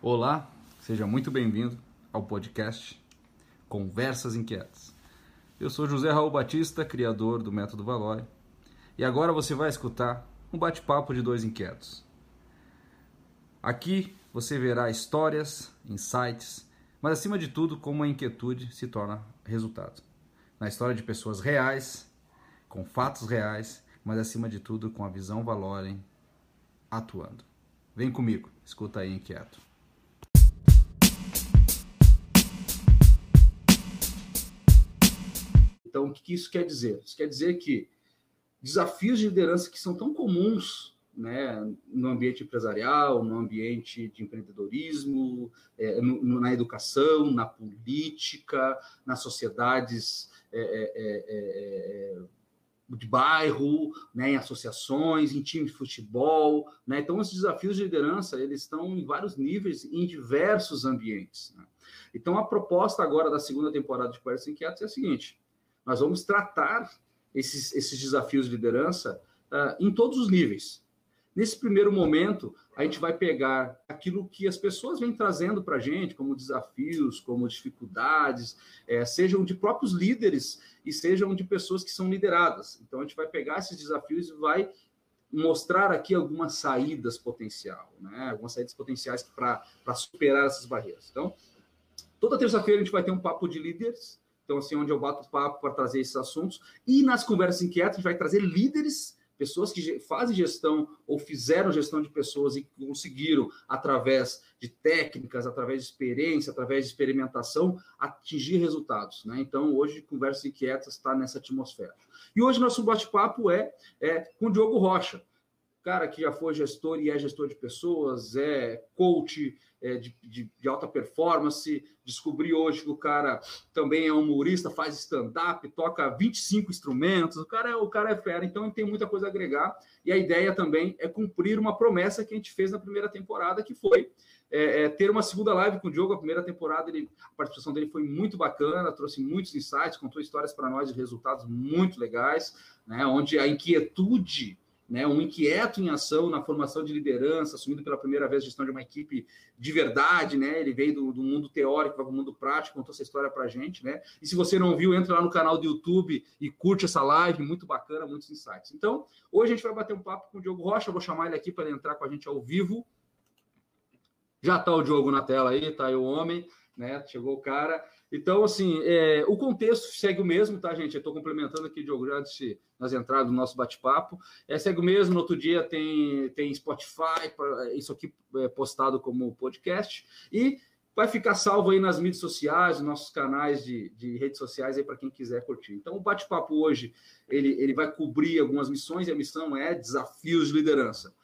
Olá, seja muito bem-vindo ao podcast Conversas Inquietas. Eu sou José Raul Batista, criador do Método Valore, e agora você vai escutar um bate-papo de dois inquietos. Aqui você verá histórias, insights, mas acima de tudo, como a inquietude se torna resultado. Na história de pessoas reais, com fatos reais, mas acima de tudo com a visão Valorem atuando. Vem comigo, escuta aí inquieto. Então, o que isso quer dizer? Isso quer dizer que desafios de liderança que são tão comuns né, no ambiente empresarial, no ambiente de empreendedorismo, é, no, na educação, na política, nas sociedades é, é, é, é de bairro, né, em associações, em time de futebol, né? Então, os desafios de liderança eles estão em vários níveis, em diversos ambientes. Né? Então, a proposta agora da segunda temporada de Conversas Inquietas é a seguinte: nós vamos tratar esses, esses desafios de liderança uh, em todos os níveis. Nesse primeiro momento, a gente vai pegar aquilo que as pessoas vêm trazendo para a gente, como desafios, como dificuldades, é, sejam de próprios líderes e sejam de pessoas que são lideradas. Então, a gente vai pegar esses desafios e vai mostrar aqui algumas saídas potencial, né? algumas saídas potenciais para superar essas barreiras. Então, toda terça-feira a gente vai ter um papo de líderes, então, assim, onde eu bato papo para trazer esses assuntos, e nas conversas inquietas a gente vai trazer líderes pessoas que fazem gestão ou fizeram gestão de pessoas e conseguiram, através de técnicas, através de experiência, através de experimentação, atingir resultados. Né? Então, hoje, Conversas Inquietas está nessa atmosfera. E hoje, nosso bate-papo é, é com o Diogo Rocha cara que já foi gestor e é gestor de pessoas, é coach é, de, de, de, alta performance. Descobri hoje que o cara também é humorista, faz stand-up, toca 25 instrumentos. O cara, é, o cara é fera, então tem muita coisa a agregar. E a ideia também é cumprir uma promessa que a gente fez na primeira temporada, que foi é, é, ter uma segunda live com o Diogo. A primeira temporada, ele, a participação dele foi muito bacana, trouxe muitos insights, contou histórias para nós de resultados muito legais, né, onde a inquietude né, um inquieto em ação na formação de liderança, assumindo pela primeira vez a gestão de uma equipe de verdade, né? Ele veio do, do mundo teórico para o mundo prático, contou essa história para a gente, né? E se você não viu, entra lá no canal do YouTube e curte essa live, muito bacana, muitos insights. Então, hoje a gente vai bater um papo com o Diogo Rocha, vou chamar ele aqui para entrar com a gente ao vivo. Já está o Diogo na tela aí, tá aí o homem, né? Chegou o cara. Então, assim, é, o contexto segue o mesmo, tá, gente? Eu estou complementando aqui, Diogo, antes de nós entrarmos no nosso bate-papo. É, segue o mesmo, no outro dia tem, tem Spotify, isso aqui é postado como podcast, e vai ficar salvo aí nas mídias sociais, nos nossos canais de, de redes sociais aí para quem quiser curtir. Então, o bate-papo hoje, ele, ele vai cobrir algumas missões, e a missão é desafios de liderança.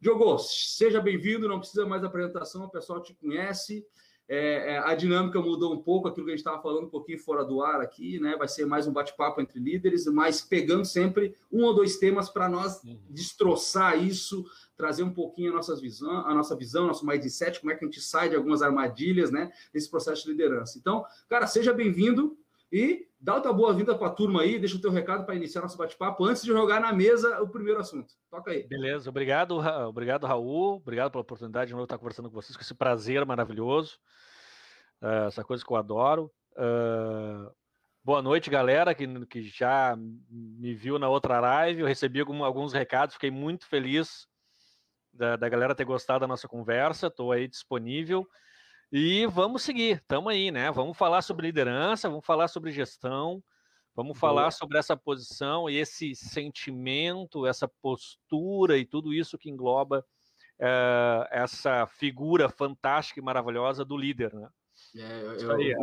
Diogo, seja bem-vindo, não precisa mais apresentação, o pessoal te conhece. É, é, a dinâmica mudou um pouco, aquilo que a gente estava falando um pouquinho fora do ar aqui, né? Vai ser mais um bate-papo entre líderes, mas pegando sempre um ou dois temas para nós uhum. destroçar isso, trazer um pouquinho a nossa visão, a nossa visão, nosso mindset, como é que a gente sai de algumas armadilhas, né? Nesse processo de liderança. Então, cara, seja bem-vindo e dá outra boa-vinda para a turma aí, deixa o teu recado para iniciar nosso bate-papo antes de jogar na mesa o primeiro assunto. Toca aí. Beleza, obrigado, obrigado, Raul. Obrigado pela oportunidade de novo estar conversando com vocês, com esse prazer maravilhoso. Uh, essa coisa que eu adoro. Uh, boa noite, galera, que, que já me viu na outra live. Eu recebi algum, alguns recados, fiquei muito feliz da, da galera ter gostado da nossa conversa. Estou aí disponível. E vamos seguir, estamos aí, né? Vamos falar sobre liderança, vamos falar sobre gestão, vamos Boa. falar sobre essa posição e esse sentimento, essa postura e tudo isso que engloba uh, essa figura fantástica e maravilhosa do líder, né? É, é, é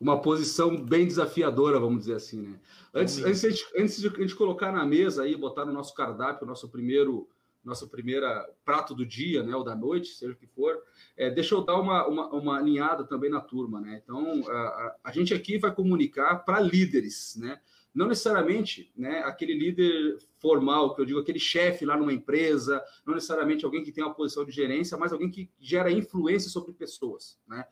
uma posição bem desafiadora, vamos dizer assim, né? Antes, antes, de, antes de a gente colocar na mesa aí, botar no nosso cardápio, o nosso primeiro nossa primeira prato do dia, né, ou da noite, seja o que for, é, deixa eu dar uma, uma, uma alinhada também na turma, né? Então, a, a gente aqui vai comunicar para líderes, né? Não necessariamente né, aquele líder formal, que eu digo, aquele chefe lá numa empresa, não necessariamente alguém que tem uma posição de gerência, mas alguém que gera influência sobre pessoas, né?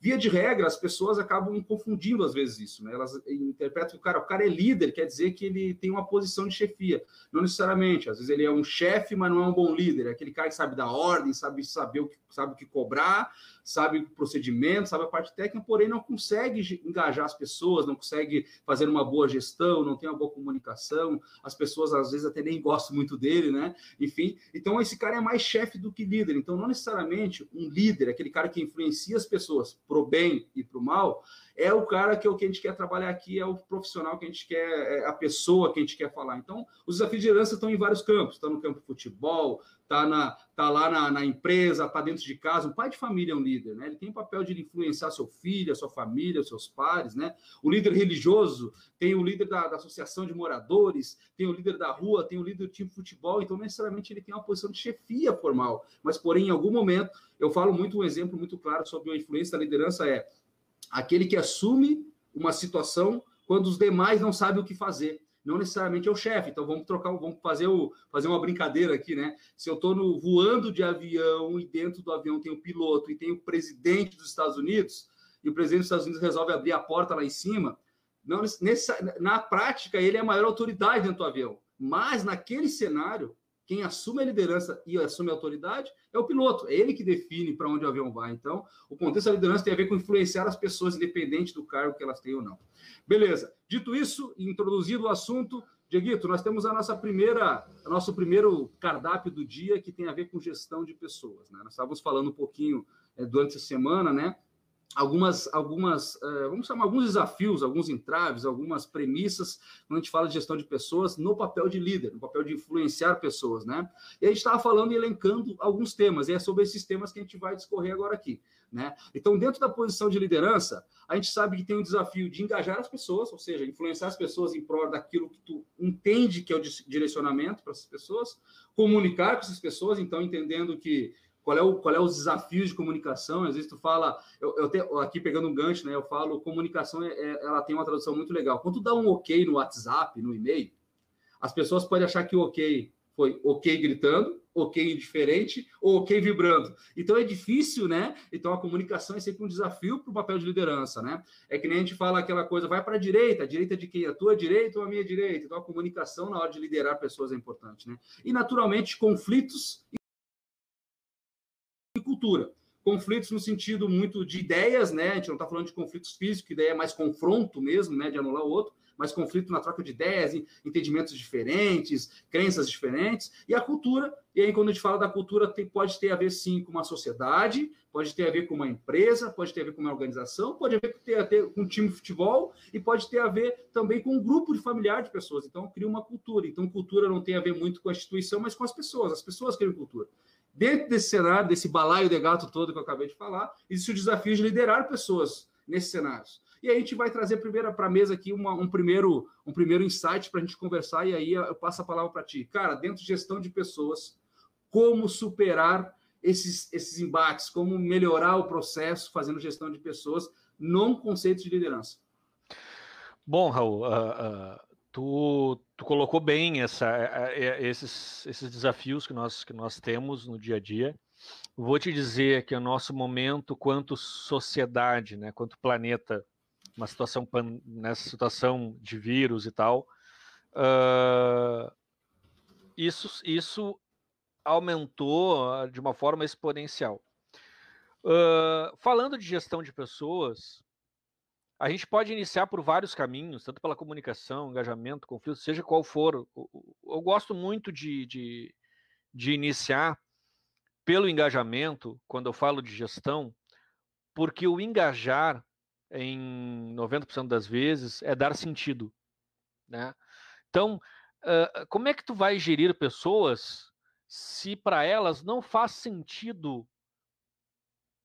Via de regra, as pessoas acabam confundindo às vezes isso, né? Elas interpretam que o cara, o cara é líder, quer dizer que ele tem uma posição de chefia. Não necessariamente, às vezes ele é um chefe, mas não é um bom líder, é aquele cara que sabe dar ordem, sabe saber o que sabe o que cobrar, sabe o procedimento, sabe a parte técnica, porém não consegue engajar as pessoas, não consegue fazer uma boa gestão, não tem uma boa comunicação, as pessoas às vezes até nem gostam muito dele, né? Enfim, então esse cara é mais chefe do que líder. Então, não necessariamente um líder, aquele cara que influencia as pessoas pro bem e pro mal, é o cara que é o que a gente quer trabalhar aqui, é o profissional que a gente quer, é a pessoa que a gente quer falar. Então, os desafios de liderança estão em vários campos, está no campo futebol, está na, tá lá na, na empresa, está dentro de casa. Um pai de família é um líder, né? Ele tem o papel de influenciar seu filho, a sua família, os seus pares, né? O líder religioso tem o líder da, da associação de moradores, tem o líder da rua, tem o líder do time de futebol, então necessariamente ele tem uma posição de chefia formal, mas porém em algum momento eu falo muito um exemplo muito claro sobre a influência da liderança é aquele que assume uma situação quando os demais não sabem o que fazer. Não necessariamente é o chefe. Então vamos trocar, vamos fazer, o, fazer uma brincadeira aqui, né? Se eu estou voando de avião e dentro do avião tem o piloto e tem o presidente dos Estados Unidos, e o presidente dos Estados Unidos resolve abrir a porta lá em cima, não, nessa, na prática ele é a maior autoridade dentro do avião. Mas naquele cenário, quem assume a liderança e assume a autoridade é o piloto, é ele que define para onde o avião vai. Então, o contexto da liderança tem a ver com influenciar as pessoas, independente do cargo que elas têm ou não. Beleza. Dito isso, introduzido o assunto, Dieguito, nós temos a nossa primeira, nosso primeiro cardápio do dia que tem a ver com gestão de pessoas. Né? Nós estávamos falando um pouquinho é, durante a semana, né? Algumas, algumas uh, vamos chamar alguns desafios, alguns entraves, algumas premissas quando a gente fala de gestão de pessoas no papel de líder, no papel de influenciar pessoas, né? E a gente estava falando e elencando alguns temas, e é sobre esses temas que a gente vai discorrer agora aqui, né? Então, dentro da posição de liderança, a gente sabe que tem um desafio de engajar as pessoas, ou seja, influenciar as pessoas em prol daquilo que tu entende que é o direcionamento para essas pessoas, comunicar com essas pessoas, então entendendo que qual é, o, qual é os desafios de comunicação. Às vezes tu fala, eu, eu aqui pegando um gancho, né? Eu falo, comunicação é, é, ela tem uma tradução muito legal. Quando tu dá um ok no WhatsApp, no e-mail, as pessoas podem achar que o ok foi ok gritando, ok indiferente ou ok vibrando. Então é difícil, né? Então a comunicação é sempre um desafio para o papel de liderança, né? É que nem a gente fala aquela coisa, vai para a direita, a direita de quem? A tua direita ou a minha direita? Então a comunicação na hora de liderar pessoas é importante, né? E naturalmente conflitos cultura. Conflitos no sentido muito de ideias, né? A gente não está falando de conflitos físicos, ideia é mais confronto mesmo, né? De anular o outro, mas conflito na troca de ideias, entendimentos diferentes, crenças diferentes, e a cultura. E aí, quando a gente fala da cultura, tem, pode ter a ver sim com uma sociedade, pode ter a ver com uma empresa, pode ter a ver com uma organização, pode ter a ver com um time de futebol, e pode ter a ver também com um grupo de familiar de pessoas. Então, cria uma cultura. Então, cultura não tem a ver muito com a instituição, mas com as pessoas. As pessoas criam cultura. Dentro desse cenário, desse balaio de gato todo que eu acabei de falar, existe o desafio de liderar pessoas nesses cenários. E aí a gente vai trazer primeiro para a mesa aqui uma, um, primeiro, um primeiro insight para a gente conversar, e aí eu passo a palavra para ti. Cara, dentro de gestão de pessoas, como superar esses, esses embates, como melhorar o processo fazendo gestão de pessoas num conceito de liderança? Bom, Raul, uh, uh tu, tu colocou bem essa, é, é, esses, esses desafios que nós, que nós temos no dia a dia. Vou te dizer que o nosso momento, quanto sociedade, né, quanto planeta, uma situação nessa situação de vírus e tal, uh, isso, isso aumentou de uma forma exponencial. Uh, falando de gestão de pessoas, a gente pode iniciar por vários caminhos, tanto pela comunicação, engajamento, conflito, seja qual for. Eu gosto muito de, de, de iniciar pelo engajamento, quando eu falo de gestão, porque o engajar, em 90% das vezes, é dar sentido. Né? Então, como é que tu vai gerir pessoas se para elas não faz sentido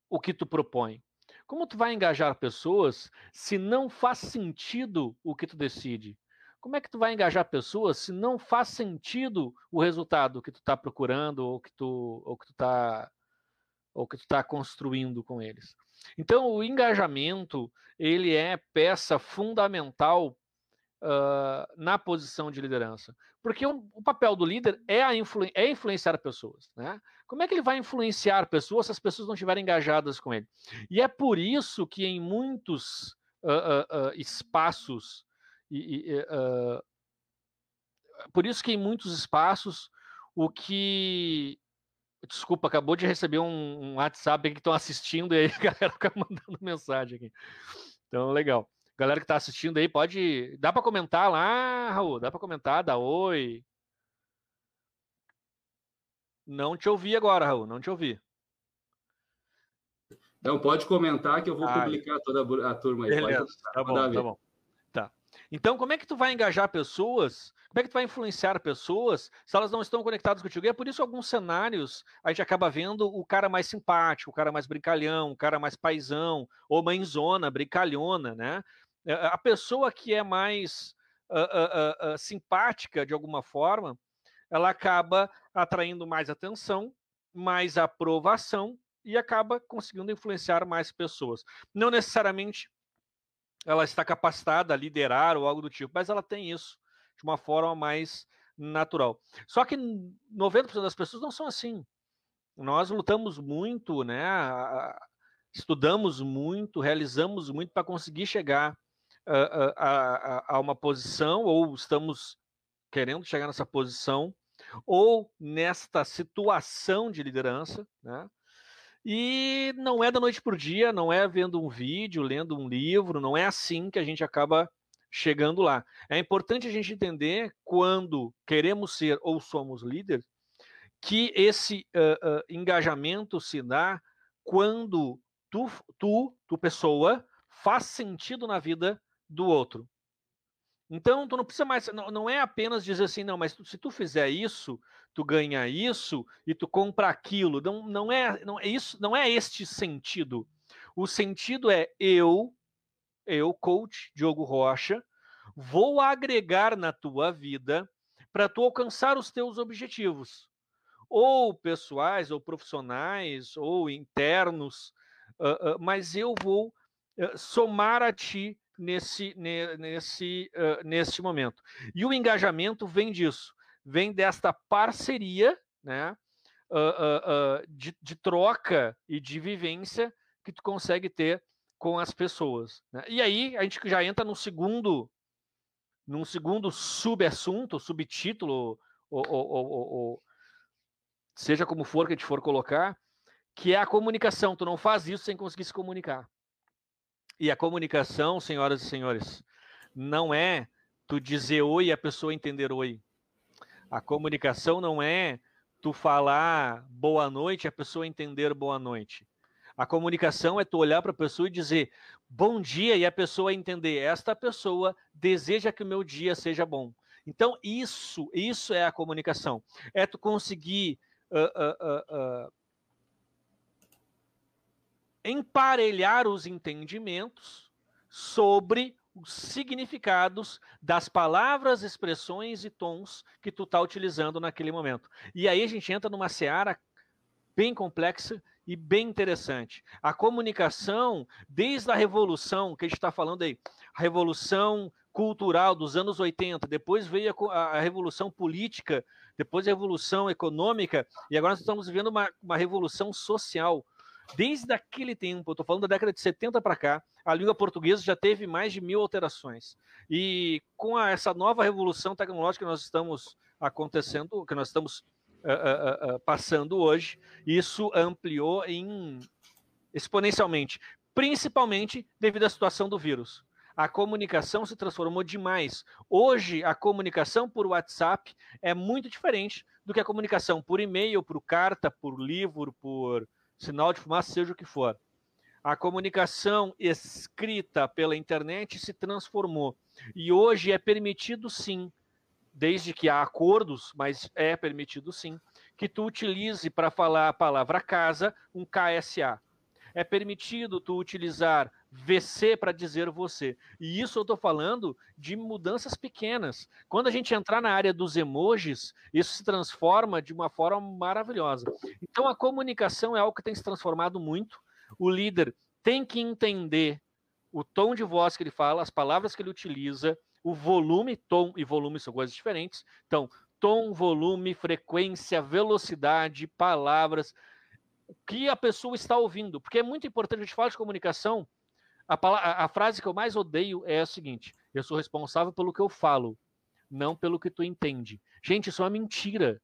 o que tu propõe? Como tu vai engajar pessoas se não faz sentido o que tu decide? Como é que tu vai engajar pessoas se não faz sentido o resultado que tu está procurando ou que tu ou que tu está ou que tu está construindo com eles? Então, o engajamento ele é peça fundamental uh, na posição de liderança? Porque o, o papel do líder é, influ, é, influenciar pessoas. Né? Como é que ele vai influenciar pessoas se as pessoas não estiverem engajadas com ele? E é por isso que em muitos uh, espaços, e, e, por isso que em muitos espaços o que Desculpa, acabou de receber um, um WhatsApp que estão assistindo e aí a galera fica mandando mensagem aqui. Então, legal. Galera que está assistindo aí, pode. Dá para comentar lá, Raul? Dá para comentar, dá oi. Não te ouvi agora, Raul, não te ouvi. Então, pode comentar que eu vou ah, publicar toda a turma aí. Beleza, pode, tá bom, tá bom. Tá. Então, como é que tu vai engajar pessoas como é que tu vai influenciar pessoas se elas não estão conectadas contigo? E é por isso que alguns cenários a gente acaba vendo o cara mais simpático, o cara mais brincalhão, o cara mais paisão, ou mãezona, brincalhona, né? É, a pessoa que é mais uh, uh, uh, simpática de alguma forma, ela acaba atraindo mais atenção, mais aprovação e acaba conseguindo influenciar mais pessoas. Não necessariamente ela está capacitada a liderar ou algo do tipo, mas ela tem isso de uma forma mais natural. Só que 90% das pessoas não são assim. Nós lutamos muito, né? Estudamos muito, realizamos muito para conseguir chegar a, a, a uma posição, ou estamos querendo chegar nessa posição, ou nesta situação de liderança, né? E não é da noite para o dia, não é vendo um vídeo, lendo um livro, não é assim que a gente acaba chegando lá. É importante a gente entender quando queremos ser ou somos líderes, que esse uh, uh, engajamento se dá quando tu, tu, tu pessoa, faz sentido na vida do outro. Então, tu não precisa mais, não, não é apenas dizer assim, não, mas tu, se tu fizer isso, tu ganha isso e tu compra aquilo. Não, não é, não é isso, não é este sentido. O sentido é eu eu, coach Diogo Rocha, vou agregar na tua vida para tu alcançar os teus objetivos, ou pessoais, ou profissionais, ou internos, uh, uh, mas eu vou uh, somar a ti nesse, nesse, nesse momento. E o engajamento vem disso, vem desta parceria, né, de, de troca e de vivência que tu consegue ter com as pessoas. Né? E aí a gente já entra no segundo, num segundo subassunto, subtítulo, ou, ou, ou, seja como for que a gente for colocar, que é a comunicação. Tu não faz isso sem conseguir se comunicar. E a comunicação, senhoras e senhores, não é tu dizer oi e a pessoa entender oi. A comunicação não é tu falar boa noite e a pessoa entender boa noite. A comunicação é tu olhar para a pessoa e dizer bom dia e a pessoa entender esta pessoa deseja que o meu dia seja bom. Então isso, isso é a comunicação. É tu conseguir uh, uh, uh, emparelhar os entendimentos sobre os significados das palavras, expressões e tons que tu está utilizando naquele momento. E aí a gente entra numa seara bem complexa e bem interessante. A comunicação, desde a revolução, que a gente está falando aí, a revolução cultural dos anos 80, depois veio a, a, revolução política, depois a revolução econômica, e agora nós estamos vivendo uma, uma revolução social. Desde aquele tempo, estou falando da década de 70 para cá, a língua portuguesa já teve mais de mil alterações. E com a, essa nova revolução tecnológica que nós estamos acontecendo, que nós estamos uh, uh, passando hoje, isso ampliou em exponencialmente, principalmente devido à situação do vírus. A comunicação se transformou demais. Hoje, a comunicação por WhatsApp é muito diferente do que a comunicação por e-mail, por carta, por livro, por sinal de fumaça, seja o que for. A comunicação escrita pela internet se transformou. E hoje é permitido, sim, desde que há acordos, mas é permitido sim, que tu utilize para falar a palavra casa um KSA. É permitido tu utilizar VC para dizer você. E isso eu estou falando de mudanças pequenas. Quando a gente entrar na área dos emojis, isso se transforma de uma forma maravilhosa. Então a comunicação é algo que tem se transformado muito. O líder tem que entender o tom de voz que ele fala, as palavras que ele utiliza, o volume, tom e volume são coisas diferentes. Então, tom, volume, frequência, velocidade, palavras, o que a pessoa está ouvindo. Porque é muito importante, a gente fala de comunicação, a, a, a frase que eu mais odeio é a seguinte: eu sou responsável pelo que eu falo, não pelo que tu entende. Gente, isso é uma mentira.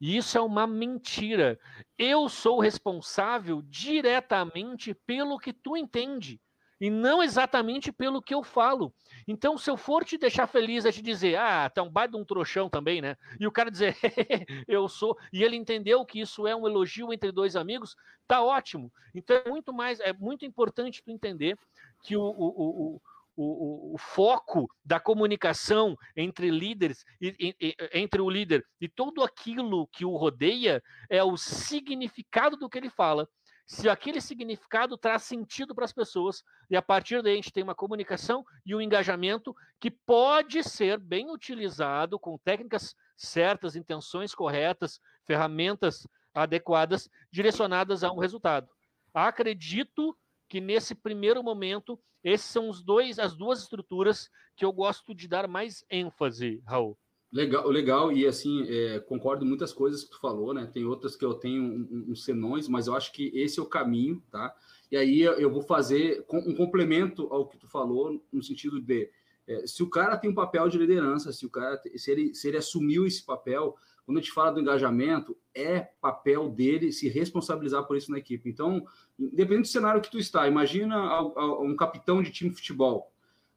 Isso é uma mentira. Eu sou responsável diretamente pelo que tu entende e não exatamente pelo que eu falo. Então, se eu for te deixar feliz é te dizer, ah, tá um baita um trouxão também, né? E o cara dizer, eu sou, e ele entendeu que isso é um elogio entre dois amigos, tá ótimo. Então, é muito mais, é muito importante tu entender que o, o, o o, foco da comunicação entre líderes, e, e, entre o líder e tudo aquilo que o rodeia é o significado do que ele fala. Se aquele significado traz sentido para as pessoas, e a partir daí a gente tem uma comunicação e um engajamento que pode ser bem utilizado com técnicas certas, intenções corretas, ferramentas adequadas, direcionadas a um resultado. Acredito que nesse primeiro momento esses são os dois, as duas estruturas que eu gosto de dar mais ênfase, Raul. Legal, legal, e assim, é, concordo em muitas coisas que tu falou, né? Tem outras que eu tenho uns um, senões, mas eu acho que esse é o caminho, tá? E aí eu vou fazer um complemento ao que tu falou, no sentido de é, se o cara tem um papel de liderança, se o cara se ele, se ele assumiu esse papel, quando a gente fala do engajamento, é papel dele se responsabilizar por isso na equipe. Então, independente do cenário que tu está, imagina um capitão de time de futebol.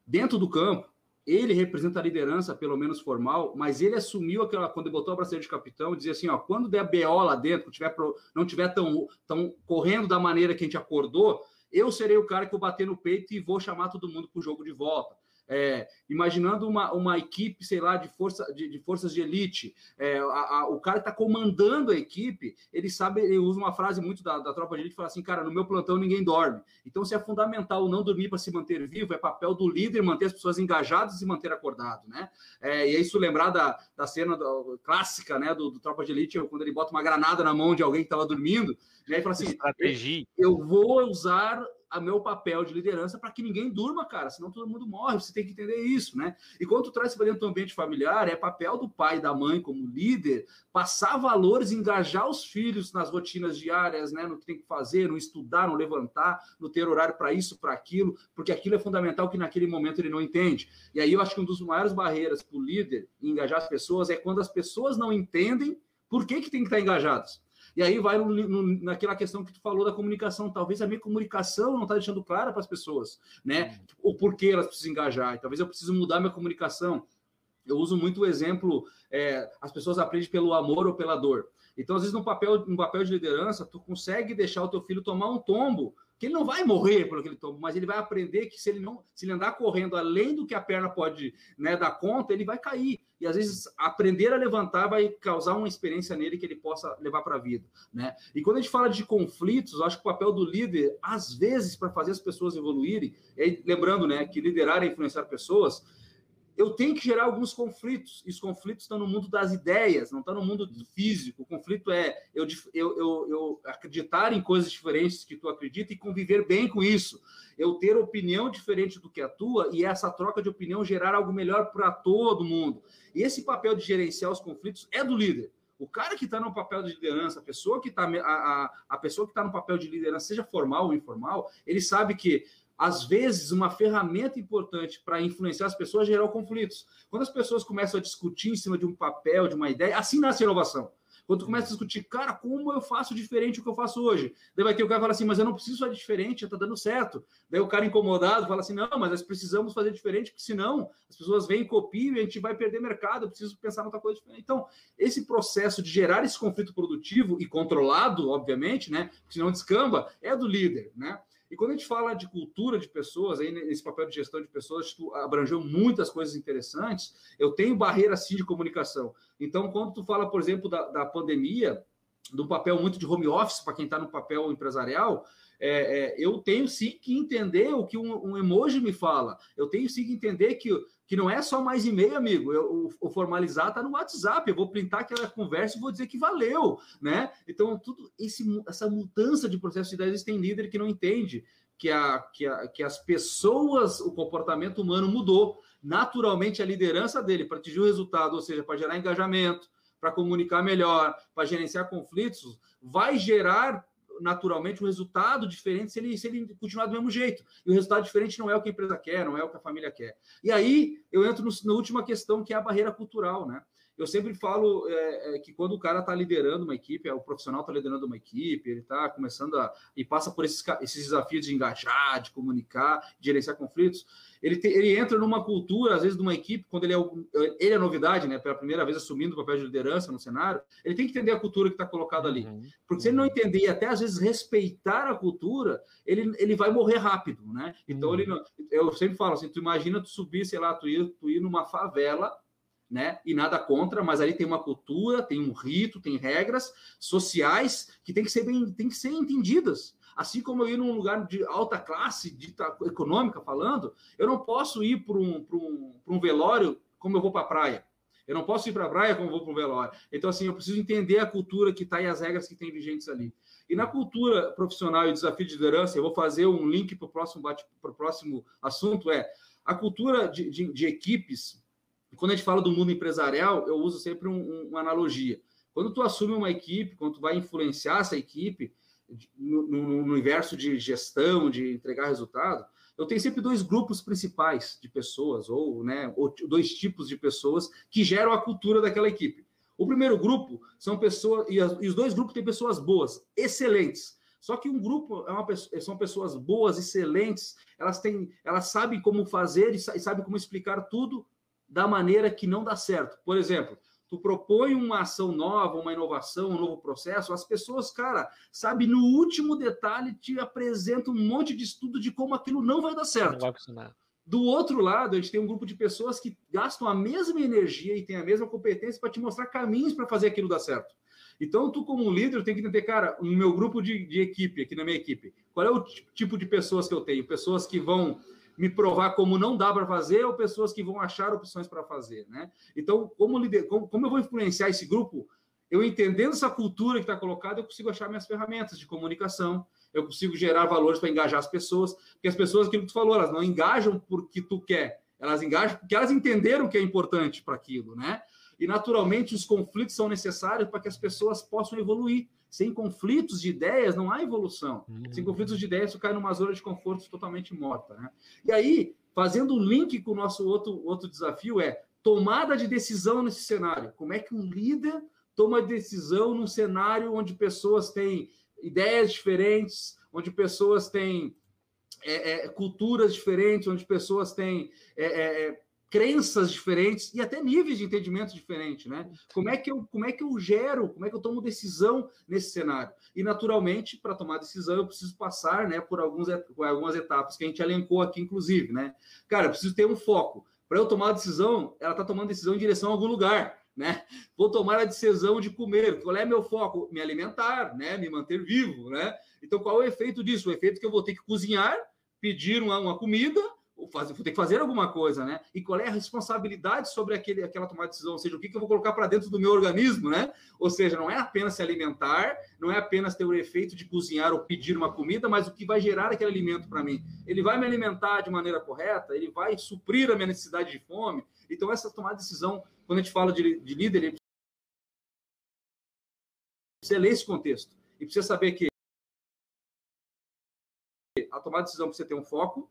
Dentro do campo, ele representa a liderança, pelo menos formal, mas ele assumiu aquela, quando ele botou a braceira de capitão, dizia assim, ó, quando der BO lá dentro, tiver, não tiver tão, tão correndo da maneira que a gente acordou, eu serei o cara que vou bater no peito e vou chamar todo mundo para o jogo de volta é, imaginando uma, uma equipe, sei lá, de, força, de, de forças de elite, é, a, a, o cara está comandando a equipe, ele sabe, ele usa uma frase muito da, da tropa de elite, fala assim, cara, no meu plantão ninguém dorme. Então, se é fundamental não dormir para se manter vivo, é papel do líder manter as pessoas engajadas e manter acordado, né? É, e é isso lembrar da, da cena do, clássica, né, do, do tropa de elite, quando ele bota uma granada na mão de alguém que estava dormindo, e aí fala assim, Estratégia. eu vou usar a meu papel de liderança para que ninguém durma, cara, senão todo mundo morre, você tem que entender isso, né? E quando tu traz para dentro do ambiente familiar, é papel do pai e da mãe como líder passar valores, engajar os filhos nas rotinas diárias, né, no que tem que fazer, no estudar, no levantar, no ter horário para isso, para aquilo, porque aquilo é fundamental que naquele momento ele não entende. E aí eu acho que um dos maiores barreiras para o líder engajar as pessoas é quando as pessoas não entendem por que, que tem que estar engajados. E aí vai no, no, naquela questão que tu falou da comunicação. Talvez a minha comunicação não está deixando clara para as pessoas, né? O porquê elas precisam engajar. talvez eu precise mudar minha comunicação. Eu uso muito o exemplo, é, as pessoas aprendem pelo amor ou pela dor. Então, às vezes, no papel, no papel de liderança, tu consegue deixar o teu filho tomar um tombo que ele não vai morrer por aquele tombo, mas ele vai aprender que se ele não, se ele andar correndo além do que a perna pode né, dar conta, ele vai cair. E às vezes aprender a levantar vai causar uma experiência nele que ele possa levar para a vida, né? E quando a gente fala de conflitos, eu acho que o papel do líder, às vezes, para fazer as pessoas evoluírem, aí, lembrando, né, que liderar é influenciar pessoas, eu tenho que gerar alguns conflitos. E os conflitos estão no mundo das ideias, não estão no mundo físico. O conflito é eu, eu, eu, eu, acreditar em coisas diferentes que tu acredita e conviver bem com isso. Eu ter opinião diferente do que a tua e essa troca de opinião gerar algo melhor para todo mundo. E esse papel de gerenciar os conflitos é do líder. O cara que está no papel de liderança, a pessoa que está a, a, a pessoa que está no papel de liderança, seja formal ou informal, ele sabe que às vezes, uma ferramenta importante para influenciar as pessoas é gerar conflitos. Quando as pessoas começam a discutir em cima de um papel, de uma ideia, assim nasce a inovação. Quando tu começa a discutir, cara, como eu faço diferente do que eu faço hoje? Daí vai ter o cara que fala assim, mas eu não preciso fazer diferente, já tá dando certo. Daí o cara incomodado fala assim, não, mas nós precisamos fazer diferente, porque senão as pessoas vêm, copiam e a gente vai perder mercado, eu preciso pensar em outra coisa diferente. Então, esse processo de gerar esse conflito produtivo e controlado, obviamente, né? Porque senão descamba, é do líder, né? E quando a gente fala de cultura de pessoas, aí nesse papel de gestão de pessoas, tu abrangeu muitas coisas interessantes. Eu tenho barreira sim de comunicação. Então, quando tu fala, por exemplo, da, da pandemia, do papel muito de home office para quem está no papel empresarial, é, é, eu tenho sim que entender o que um, um, emoji me fala. Eu tenho sim que entender que, que não é só mais e-mail, amigo. Eu, o, o, formalizar está no WhatsApp. Eu vou printar aquela conversa e vou dizer que valeu, né? Então, tudo esse, essa mudança de processo de ideias tem líder que não entende que, a, que, a, que as pessoas, o comportamento humano mudou. naturalmente a liderança dele para atingir o resultado, ou seja, para gerar engajamento, para comunicar melhor, para gerenciar conflitos, vai gerar naturalmente um resultado diferente se ele, se ele continuar do mesmo jeito. E o resultado diferente não é o que a empresa quer, não é o que a família quer. E aí eu entro no, na última questão, que é a barreira cultural, né? Eu sempre falo é, é, que quando o cara está liderando uma equipe, é, o profissional está liderando uma equipe, ele está começando a. e passa por esses, esses desafios de engajar, de comunicar, de gerenciar conflitos, ele, te, ele entra numa cultura, às vezes, de uma equipe, quando ele é, ele é novidade, né? Pela primeira vez assumindo o papel de liderança no cenário, ele tem que entender a cultura que está colocada ali. Uhum. Porque se ele não entender e até às vezes respeitar a cultura, ele, ele vai morrer rápido, né? Então, uhum. ele não, eu sempre falo assim: tu imagina tu subir, sei lá, tu ir, tu ir numa favela né? E nada contra, mas ali tem uma cultura, tem um rito, tem regras sociais que tem que ser bem, tem que ser entendidas. Assim como eu ir num lugar de alta classe, econômica falando, eu não posso ir para um, um, um velório como eu vou para a praia. Eu não posso ir para a praia como eu vou para o velório. Então, assim, eu preciso entender a cultura que está e as regras que tem vigentes ali. E na cultura profissional e desafio de liderança, eu vou fazer um link para o próximo, próximo assunto, é a cultura de, de, de equipes quando a gente fala do mundo empresarial, eu uso sempre um, um, uma analogia. Quando tu assume uma equipe, quando tu vai influenciar essa equipe no, no, no universo de gestão, de entregar resultado, eu tenho sempre dois grupos principais de pessoas, ou, né, ou dois tipos de pessoas que geram a cultura daquela equipe. O primeiro grupo são pessoas, e, e os dois grupos têm pessoas boas, excelentes. Só que um grupo é uma, são pessoas boas, excelentes, elas têm, elas sabem como fazer e sabem como explicar tudo da maneira que não dá certo. Por exemplo, tu propõe uma ação nova, uma inovação, um novo processo, as pessoas, cara, sabe, no último detalhe te apresentam um monte de estudo de como aquilo não vai dar certo. Não vai funcionar. Do outro lado, a gente tem um grupo de pessoas que gastam a mesma energia e têm a mesma competência para te mostrar caminhos para fazer aquilo dar certo. Então, tu, como líder, tem que entender, cara, no meu grupo de, de equipe, aqui na minha equipe, qual é o tipo de pessoas que eu tenho? Pessoas que vão me provar como não dá para fazer ou pessoas que vão achar opções para fazer, né? Então, como, líder, como, como eu vou influenciar esse grupo, eu entendendo essa cultura que está colocada, eu consigo achar minhas ferramentas de comunicação, eu consigo gerar valores para engajar as pessoas, porque as pessoas, aquilo que tu falou, elas não engajam porque tu quer, elas engajam porque elas entenderam que é importante para aquilo, né? E naturalmente os conflitos são necessários para que as pessoas possam evoluir. Sem conflitos de ideias não há evolução. Uhum. Sem conflitos de ideias, você cai numa zona de conforto totalmente morta. Né? E aí, fazendo um link com o nosso outro, outro desafio, é tomada de decisão nesse cenário. Como é que um líder toma decisão num cenário onde pessoas têm ideias diferentes, onde pessoas têm é, é, culturas diferentes, onde pessoas têm é, é, é crenças diferentes e até níveis de entendimento diferentes, né? Como é que eu como é que eu gero, como é que eu tomo decisão nesse cenário? E naturalmente, para tomar decisão, eu preciso passar, né, por alguns por algumas etapas que a gente elencou aqui inclusive, né? Cara, eu preciso ter um foco. Para eu tomar a decisão, ela está tomando decisão em direção a algum lugar, né? Vou tomar a decisão de comer. Qual é meu foco? Me alimentar, né? Me manter vivo, né? Então, qual é o efeito disso? O efeito é que eu vou ter que cozinhar, pedir uma, uma comida fazer, vou ter que fazer alguma coisa, né? E qual é a responsabilidade sobre aquele, aquela tomada de decisão? Ou seja, o que, que eu vou colocar para dentro do meu organismo, né? Ou seja, não é apenas se alimentar, não é apenas ter o efeito de cozinhar ou pedir uma comida, mas o que vai gerar aquele alimento para mim. Ele vai me alimentar de maneira correta, ele vai suprir a minha necessidade de fome. Então, essa tomada de decisão, quando a gente fala de, de líder, ele precisa ler esse contexto e precisa saber que a tomada de decisão precisa ter um foco,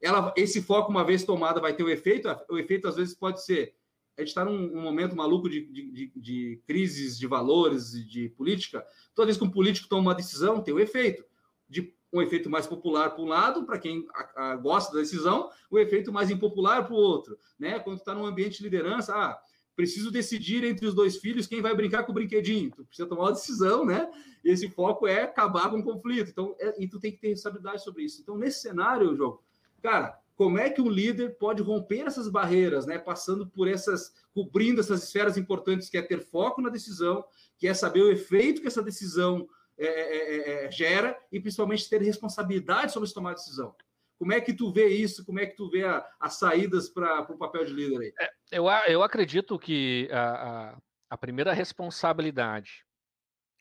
ela, esse foco, uma vez tomada, vai ter o efeito. O efeito, às vezes, pode ser. A gente está num, num, momento maluco de, de, de, de, crises de valores, de política. Toda vez que um político toma uma decisão, tem o efeito. De um efeito mais popular para um lado, para quem a, a, gosta da decisão, o efeito mais impopular para o outro. Né? Quando está num ambiente de liderança, ah, preciso decidir entre os dois filhos quem vai brincar com o brinquedinho. Tu precisa tomar uma decisão, né? E esse foco é acabar com o conflito. Então, é, e tu tem que ter responsabilidade sobre isso. Então, nesse cenário, jogo, Cara, como é que um líder pode romper essas barreiras, né? Passando por essas, cobrindo essas esferas importantes, que é ter foco na decisão, que é saber o efeito que essa decisão é, é, é, é gera e principalmente ter responsabilidade sobre tomar decisão. Como é que tu vê isso? Como é que tu vê as saídas para o papel de líder aí? É, eu, eu acredito que a, a, a primeira responsabilidade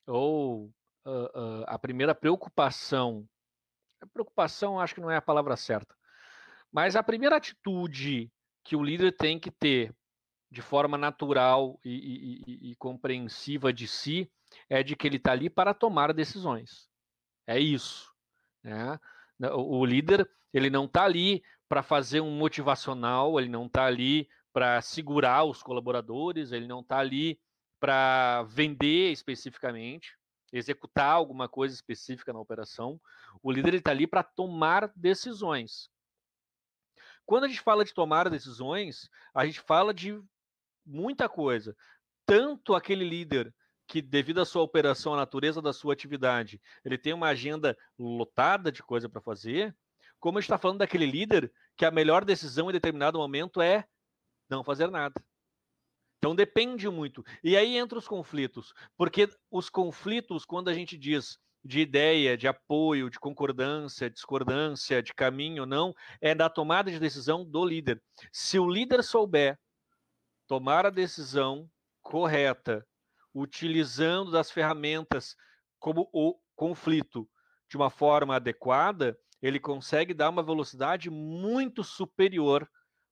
ou a, a primeira preocupação, preocupação acho que não é a palavra certa, mas a primeira atitude que o líder tem que ter de forma natural e, e, e, e compreensiva de si é de que ele está ali para tomar decisões. É isso. Né? O, o líder ele não está ali para fazer um motivacional, ele não está ali para segurar os colaboradores, ele não está ali para vender especificamente, executar alguma coisa específica na operação. O líder está ali para tomar decisões. Quando a gente fala de tomar decisões, a gente fala de muita coisa. Tanto aquele líder que, devido à sua operação, à natureza da sua atividade, ele tem uma agenda lotada de coisa para fazer, como a gente está falando daquele líder que a melhor decisão em determinado momento é não fazer nada. Então depende muito. E aí entra os conflitos, porque os conflitos, quando a gente diz de ideia, de apoio, de concordância, discordância, de caminho, não, é da tomada de decisão do líder. Se o líder souber tomar a decisão correta, utilizando das ferramentas como o conflito de uma forma adequada, ele consegue dar uma velocidade muito superior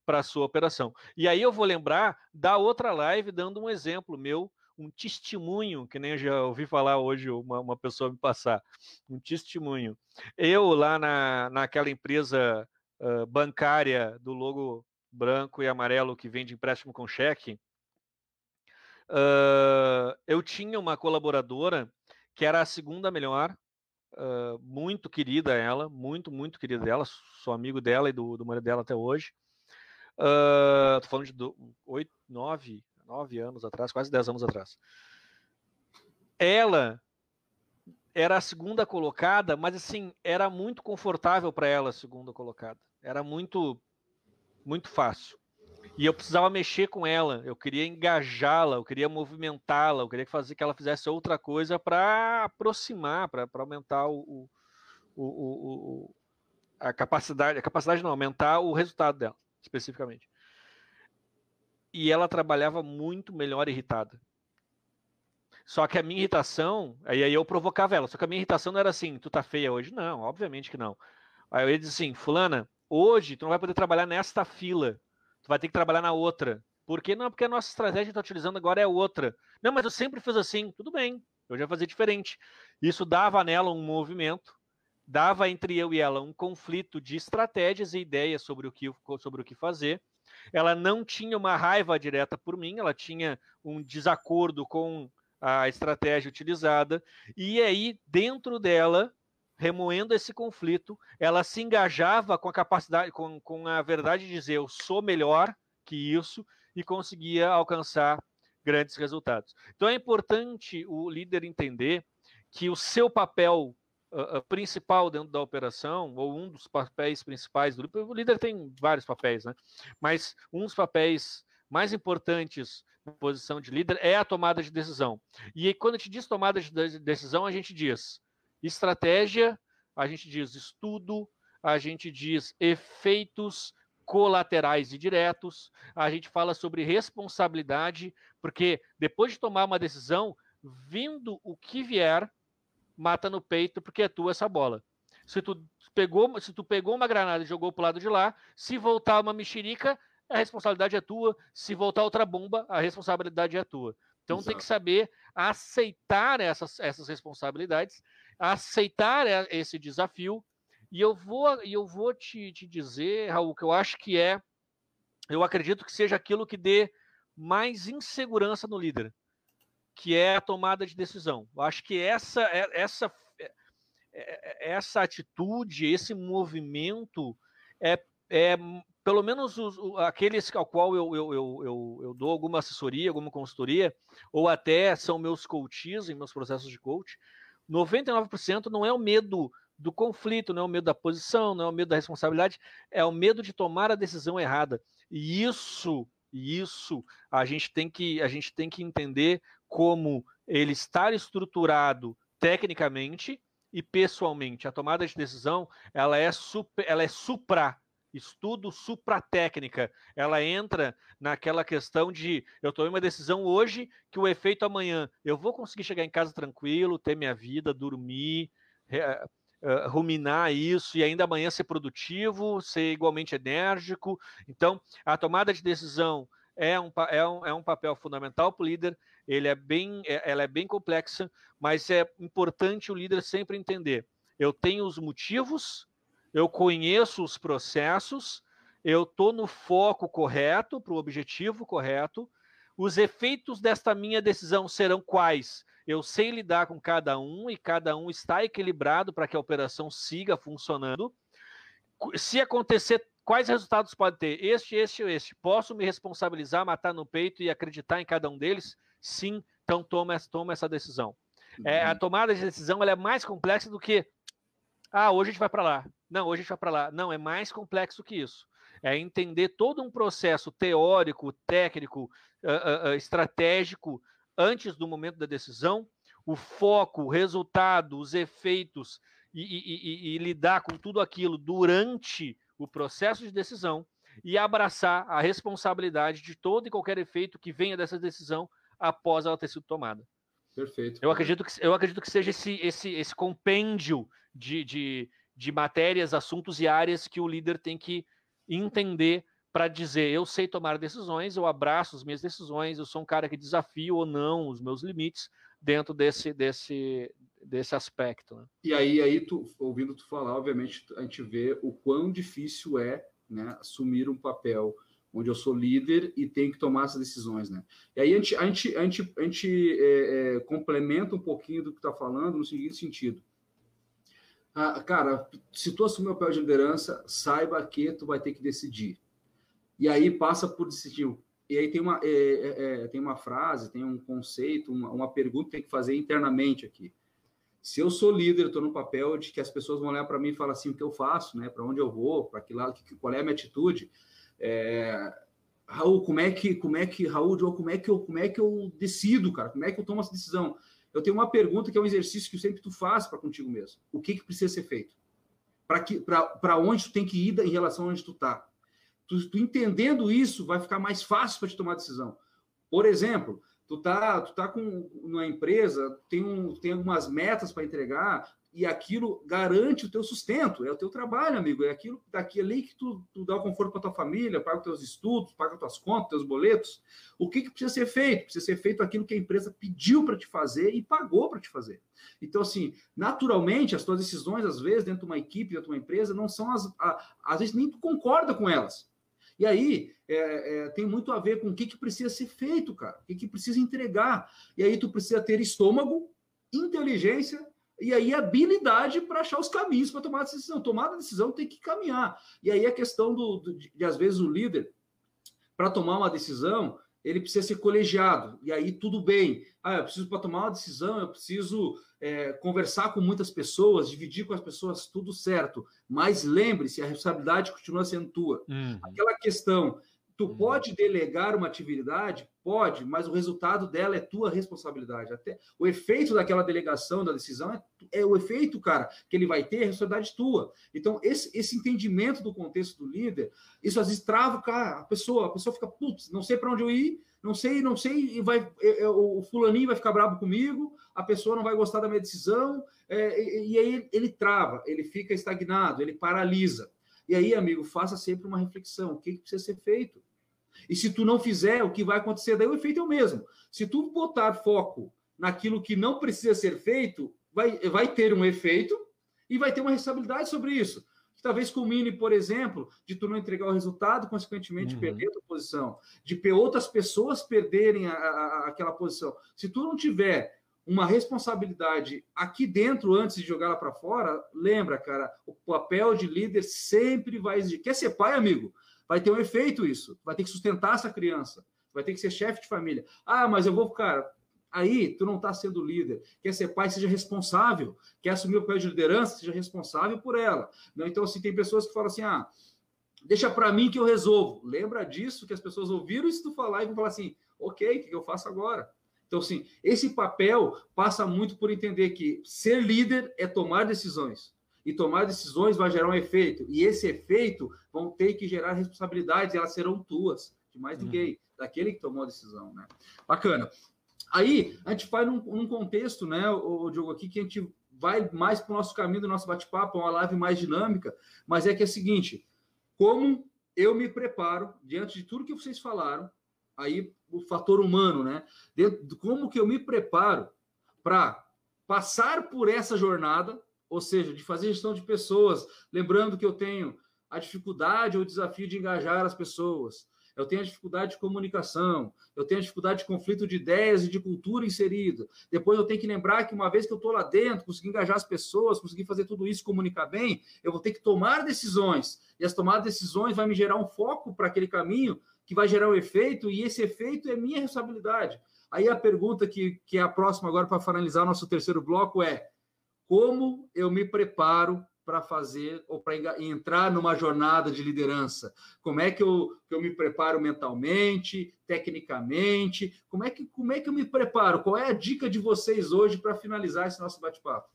para a sua operação. E aí eu vou lembrar da outra live dando um exemplo meu um testemunho, que nem eu já ouvi falar hoje uma, uma pessoa me passar, um testemunho. Eu lá na, naquela empresa uh, bancária do logo branco e amarelo que vende empréstimo com cheque, uh, eu tinha uma colaboradora que era a segunda melhor, uh, muito querida ela, muito, muito querida dela, sou amigo dela e do, do marido dela até hoje. Uh, falando de oito, nove, nove anos atrás, quase dez anos atrás. Ela era a segunda colocada, mas assim, era muito confortável para ela a segunda colocada. Era muito muito fácil. E eu precisava mexer com ela, eu queria engajá-la, eu queria movimentá-la, eu queria fazer que ela fizesse outra coisa para aproximar, para aumentar o, o, o, a capacidade, a capacidade não, aumentar o resultado dela, especificamente e ela trabalhava muito melhor irritada. Só que a minha irritação, aí, eu provocava ela, só que a minha irritação não era assim, tu tá feia hoje? Não, obviamente que não. Aí eu ia dizer assim, fulana, hoje tu não vai poder trabalhar nesta fila, tu vai ter que trabalhar na outra. Por que não? Porque a nossa estratégia que tá utilizando agora é outra. Não, mas eu sempre fiz assim, tudo bem, eu já fazia diferente. Isso dava nela um movimento, dava entre eu e ela um conflito de estratégias e ideias sobre o que, sobre o que fazer, ela não tinha uma raiva direta por mim, ela tinha um desacordo com a estratégia utilizada, e aí, dentro dela, remoendo esse conflito, ela se engajava com a capacidade, com, com a verdade de dizer eu sou melhor que isso, e conseguia alcançar grandes resultados. Então é importante o líder entender que o seu papel principal dentro da operação, ou um dos papéis principais do líder, o líder tem vários papéis, né? Mas um dos papéis mais importantes na posição de líder é a tomada de decisão. E quando a gente diz tomada de decisão, a gente diz estratégia, a gente diz estudo, a gente diz efeitos colaterais e diretos, a gente fala sobre responsabilidade, porque depois de tomar uma decisão, vindo o que vier, mata no peito porque é tua essa bola. Se tu pegou, se tu pegou uma granada e jogou pro lado de lá, se voltar uma mexerica, a responsabilidade é tua. Se voltar outra bomba, a responsabilidade é tua. Então Exato. tem que saber aceitar essas, essas responsabilidades, aceitar esse desafio. E eu vou, eu vou te, te dizer, Raul, que eu acho que é, eu acredito que seja aquilo que dê mais insegurança no líder que é a tomada de decisão. Eu acho que essa, é, essa, é, é, essa atitude, esse movimento é, é pelo menos os, aqueles ao qual eu, eu, eu, eu, dou alguma assessoria, alguma consultoria, ou até são meus coaches em meus processos de coach, 99% não é o medo do conflito, não é o medo da posição, não é o medo da responsabilidade, é o medo de tomar a decisão errada. E isso, isso a gente tem que a gente tem que entender como ele estar estruturado tecnicamente e pessoalmente. A tomada de decisão ela é, super, ela é supra estudo supra-técnica. Ela entra naquela questão de eu tomei uma decisão hoje que o efeito amanhã. Eu vou conseguir chegar em casa tranquilo, ter minha vida, dormir, uh, ruminar isso e ainda amanhã ser produtivo, ser igualmente enérgico. Então, a tomada de decisão é um, é um, é um papel fundamental para o líder, ele é bem, é, ela é bem complexa, mas é importante o líder sempre entender. Eu tenho os motivos, eu conheço os processos, eu estou no foco correto, para o objetivo correto. Os efeitos desta minha decisão serão quais? Eu sei lidar com cada um e cada um está equilibrado para que a operação siga funcionando. Se acontecer, quais resultados pode ter? Este, este ou este. Posso me responsabilizar, matar no peito e acreditar em cada um deles? Sim, então toma, toma essa decisão. Uhum. É, a uhum. tomada de decisão é mais complexa do que ah, hoje a gente vai para lá. Não, hoje a gente vai para lá. Não, é mais complexo que isso. É entender todo um processo teórico, técnico, uh, uh, estratégico antes do momento da decisão, o foco, o resultado, os efeitos e, e, e, e lidar com tudo aquilo durante o processo de decisão e abraçar a responsabilidade de todo e qualquer efeito que venha dessa decisão após ela ter sido tomada. Perfeito. Eu acredito que, eu acredito que seja esse, esse, esse compêndio de, de, de matérias, assuntos e áreas que o líder tem que entender para dizer eu sei tomar decisões, eu abraço as minhas decisões, eu sou um cara que desafio ou não os meus limites dentro desse desse desse aspecto. Né? E aí aí tu ouvindo tu falar, obviamente a gente vê o quão difícil é, né, assumir um papel onde eu sou líder e tenho que tomar essas decisões, né? E aí a gente a gente a gente, a gente é, é, complementa um pouquinho do que está falando no seguinte sentido. Ah, cara, se tu assumir o papel de liderança, saiba que tu vai ter que decidir e aí passa por decidir. E aí tem uma, é, é, é, tem uma frase, tem um conceito, uma, uma pergunta que tem que fazer internamente aqui. Se eu sou líder, estou no papel de que as pessoas vão olhar para mim e falar assim, o que eu faço, né? Para onde eu vou, para que lado, qual é a minha atitude? É, Raul, como é que, como é que, Raul, como é que eu, como é que eu decido, cara? Como é que eu tomo essa decisão? Eu tenho uma pergunta que é um exercício que sempre tu faz para contigo mesmo. O que, que precisa ser feito? Para que, para onde tu tem que ir em relação a onde tu está? Tu, tu entendendo isso, vai ficar mais fácil para te tomar decisão. Por exemplo, tu tá, tu tá com uma empresa, tem, um, tem algumas metas para entregar e aquilo garante o teu sustento, é o teu trabalho, amigo, é aquilo daqui ali que tu, tu dá o conforto para tua família, paga os teus estudos, paga tuas contas, teus boletos. O que, que precisa ser feito? Precisa ser feito aquilo que a empresa pediu para te fazer e pagou para te fazer. Então, assim, naturalmente, as tuas decisões, às vezes, dentro de uma equipe, dentro de uma empresa, não são as. A, às vezes nem tu concorda com elas. E aí é, é, tem muito a ver com o que, que precisa ser feito, cara, o que, que precisa entregar. E aí tu precisa ter estômago, inteligência e aí habilidade para achar os caminhos para tomar a decisão. Tomar a decisão tem que caminhar. E aí a questão do, do de, de, às vezes, o líder, para tomar uma decisão, ele precisa ser colegiado. E aí tudo bem. Ah, eu preciso para tomar uma decisão, eu preciso é, conversar com muitas pessoas, dividir com as pessoas, tudo certo. Mas lembre-se, a responsabilidade continua sendo tua. Uhum. Aquela questão, tu uhum. pode delegar uma atividade? Pode, mas o resultado dela é tua responsabilidade. Até o efeito daquela delegação, da decisão, é, é o efeito, cara, que ele vai ter, é responsabilidade tua. Então, esse, esse entendimento do contexto do líder, isso às vezes trava, cara, a pessoa, a pessoa fica, putz, não sei para onde eu ir, não sei, não sei, e vai, é, é, o fulaninho vai ficar bravo comigo, a pessoa não vai gostar da minha decisão, é, e, e, aí ele, ele trava, ele fica estagnado, ele paralisa. E aí, amigo, faça sempre uma reflexão, o que, que precisa ser feito? E se tu não fizer, o que vai acontecer? Daí o efeito é o mesmo. Se tu botar foco naquilo que não precisa ser feito, vai, vai ter um efeito e vai ter uma responsabilidade sobre isso talvez culmine, por exemplo, de tu não entregar o resultado, consequentemente uhum. perder a tua posição, de outras pessoas perderem a, a, aquela posição. Se tu não tiver uma responsabilidade aqui dentro antes de jogar lá para fora, lembra, cara, o papel de líder sempre vai exigir. Quer ser pai, amigo? Vai ter um efeito isso. Vai ter que sustentar essa criança. Vai ter que ser chefe de família. Ah, mas eu vou, cara, Aí tu não está sendo líder. Quer ser pai, seja responsável. Quer assumir o papel de liderança, seja responsável por ela. Não, então, assim, tem pessoas que falam assim: ah, deixa para mim que eu resolvo. Lembra disso que as pessoas ouviram isso tu falar e vão falar assim: ok, o que eu faço agora? Então, assim, esse papel passa muito por entender que ser líder é tomar decisões. E tomar decisões vai gerar um efeito. E esse efeito vão ter que gerar responsabilidades, e elas serão tuas, de mais ninguém, uhum. daquele que tomou a decisão. Né? Bacana. Aí a gente faz num, num contexto, né, o Diogo, aqui que a gente vai mais para o nosso caminho do nosso bate-papo, uma live mais dinâmica, mas é que é o seguinte: como eu me preparo diante de tudo que vocês falaram, aí o fator humano, né? Dentro, como que eu me preparo para passar por essa jornada, ou seja, de fazer gestão de pessoas, lembrando que eu tenho a dificuldade ou o desafio de engajar as pessoas, eu tenho a dificuldade de comunicação, eu tenho a dificuldade de conflito de ideias e de cultura inserida. Depois eu tenho que lembrar que uma vez que eu estou lá dentro, conseguir engajar as pessoas, conseguir fazer tudo isso, comunicar bem, eu vou ter que tomar decisões. E as tomadas de decisões vai me gerar um foco para aquele caminho que vai gerar um efeito, e esse efeito é minha responsabilidade. Aí a pergunta que, que é a próxima agora para finalizar nosso terceiro bloco é: como eu me preparo para fazer ou para entrar numa jornada de liderança? Como é que eu, que eu me preparo mentalmente, tecnicamente? Como é, que, como é que eu me preparo? Qual é a dica de vocês hoje para finalizar esse nosso bate-papo?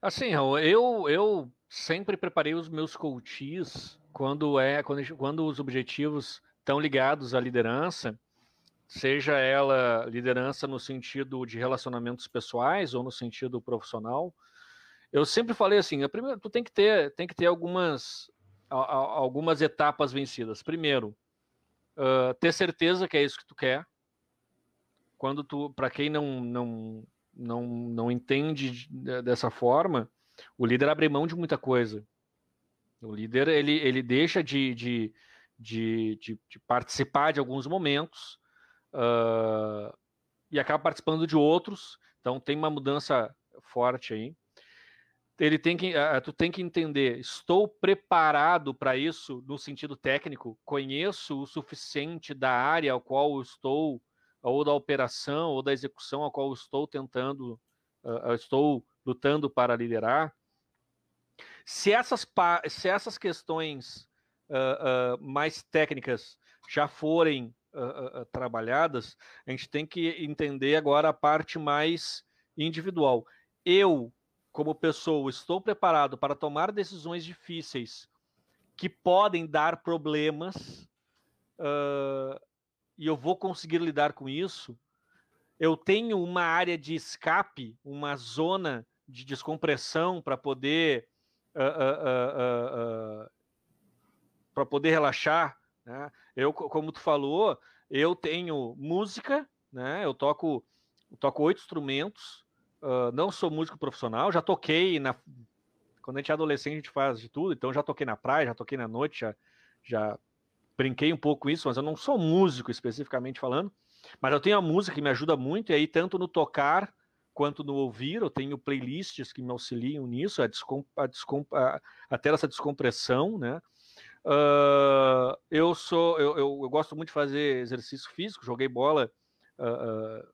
Assim, eu, eu sempre preparei os meus coaches quando é quando, quando os objetivos estão ligados à liderança, seja ela liderança no sentido de relacionamentos pessoais ou no sentido profissional. Eu sempre falei assim, a primeira, tu tem que ter, tem que ter algumas, a, a, algumas etapas vencidas. Primeiro, uh, ter certeza que é isso que tu quer. Quando tu, para quem não, não, não, não entende dessa forma, o líder abre mão de muita coisa. O líder ele, ele deixa de, de, de, de, de participar de alguns momentos uh, e acaba participando de outros. Então tem uma mudança forte aí ele tem que, uh, tu tem que entender, estou preparado para isso no sentido técnico, conheço o suficiente da área ao qual estou, ou da operação, ou da execução ao qual estou tentando, uh, estou lutando para liderar. Se essas, se essas questões uh, mais técnicas já forem trabalhadas, a gente tem que entender agora a parte mais individual. Eu como pessoa, estou preparado para tomar decisões difíceis que podem dar problemas uh, e eu vou conseguir lidar com isso. Eu tenho uma área de escape, uma zona de descompressão para poder uh, uh, para poder relaxar. Né? Eu, como tu falou, eu tenho música, né? Eu toco, eu toco oito instrumentos. Uh, não sou músico profissional, já toquei na. Quando a gente é adolescente, a gente faz de tudo, então já toquei na praia, já toquei na noite, já, já brinquei um pouco isso, mas eu não sou músico especificamente falando. Mas eu tenho a música que me ajuda muito, e aí, tanto no tocar quanto no ouvir, eu tenho playlists que me auxiliam nisso, a, descom a, descom a, a ter essa descompressão, né? Uh, eu sou, eu, eu, eu, gosto muito de fazer exercício físico, joguei bola uh,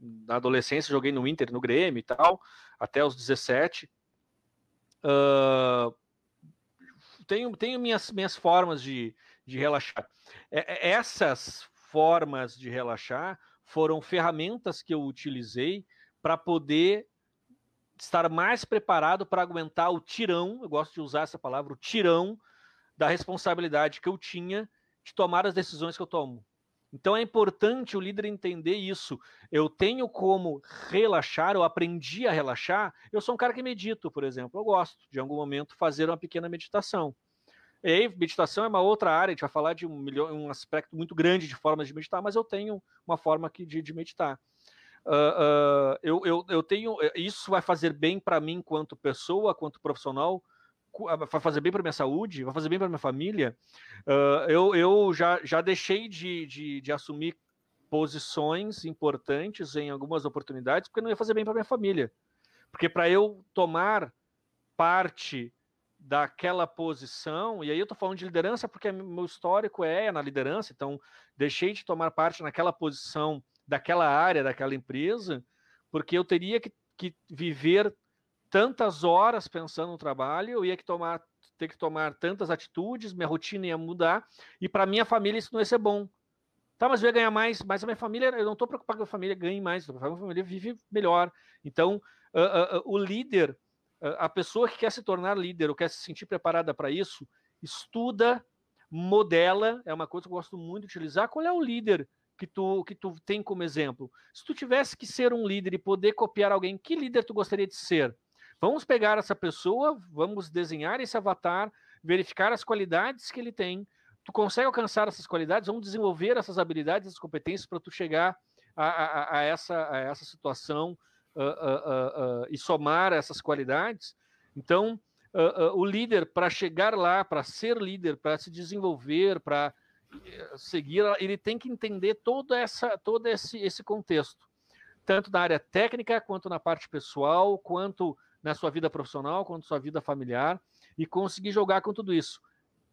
na adolescência joguei no Inter, no Grêmio e tal, até os 17. Uh, tenho, tenho minhas, minhas formas de, de relaxar. É, é, essas formas de relaxar foram ferramentas que eu utilizei para poder estar mais preparado para aguentar o tirão, eu gosto de usar essa palavra, o tirão da responsabilidade que eu tinha de tomar as decisões que eu tomo. Então é importante o líder entender isso. Eu tenho como relaxar, eu aprendi a relaxar. Eu sou um cara que medito, por exemplo. Eu gosto de em algum momento fazer uma pequena meditação. E aí, meditação é uma outra área, a gente vai falar de um, um aspecto muito grande de formas de meditar, mas eu tenho uma forma aqui de, de meditar. Uh, uh, eu, eu, eu tenho. Isso vai fazer bem para mim, quanto pessoa, quanto profissional, vai fazer bem para minha saúde, vai fazer bem para minha família. Uh, eu, eu já, já deixei de, de, de, assumir posições importantes em algumas oportunidades porque não ia fazer bem para minha família. Porque para eu tomar parte daquela posição, e aí eu estou falando de liderança porque meu histórico é na liderança, então deixei de tomar parte naquela posição daquela área, daquela empresa, porque eu teria que, que viver tantas horas pensando no trabalho, eu ia que tomar, ter que tomar tantas atitudes, minha rotina ia mudar, e para minha família isso não ia ser bom. Tá, mas eu ia ganhar mais, mas a minha família, eu não estou preocupado que a família ganhe mais, a minha família vive melhor. Então, uh, uh, uh, o líder, a pessoa que quer se tornar líder ou quer se sentir preparada para isso, estuda, modela, é uma coisa que eu gosto muito de utilizar. Qual é o líder que tu, que tu tem como exemplo? Se tu tivesse que ser um líder e poder copiar alguém, que líder tu gostaria de ser? Vamos pegar essa pessoa, vamos desenhar esse avatar, verificar as qualidades que ele tem. Tu consegue alcançar essas qualidades, vamos desenvolver essas habilidades, essas competências para tu chegar a, a, a, essa, a essa situação uh, uh, uh, e somar essas qualidades. Então, o líder, para chegar lá, para ser líder, para se desenvolver, para eh, seguir, ele tem que entender todo, essa, todo esse, esse contexto, tanto na área técnica, quanto na parte pessoal, quanto na sua vida profissional, quanto sua vida familiar, e conseguir jogar com tudo isso.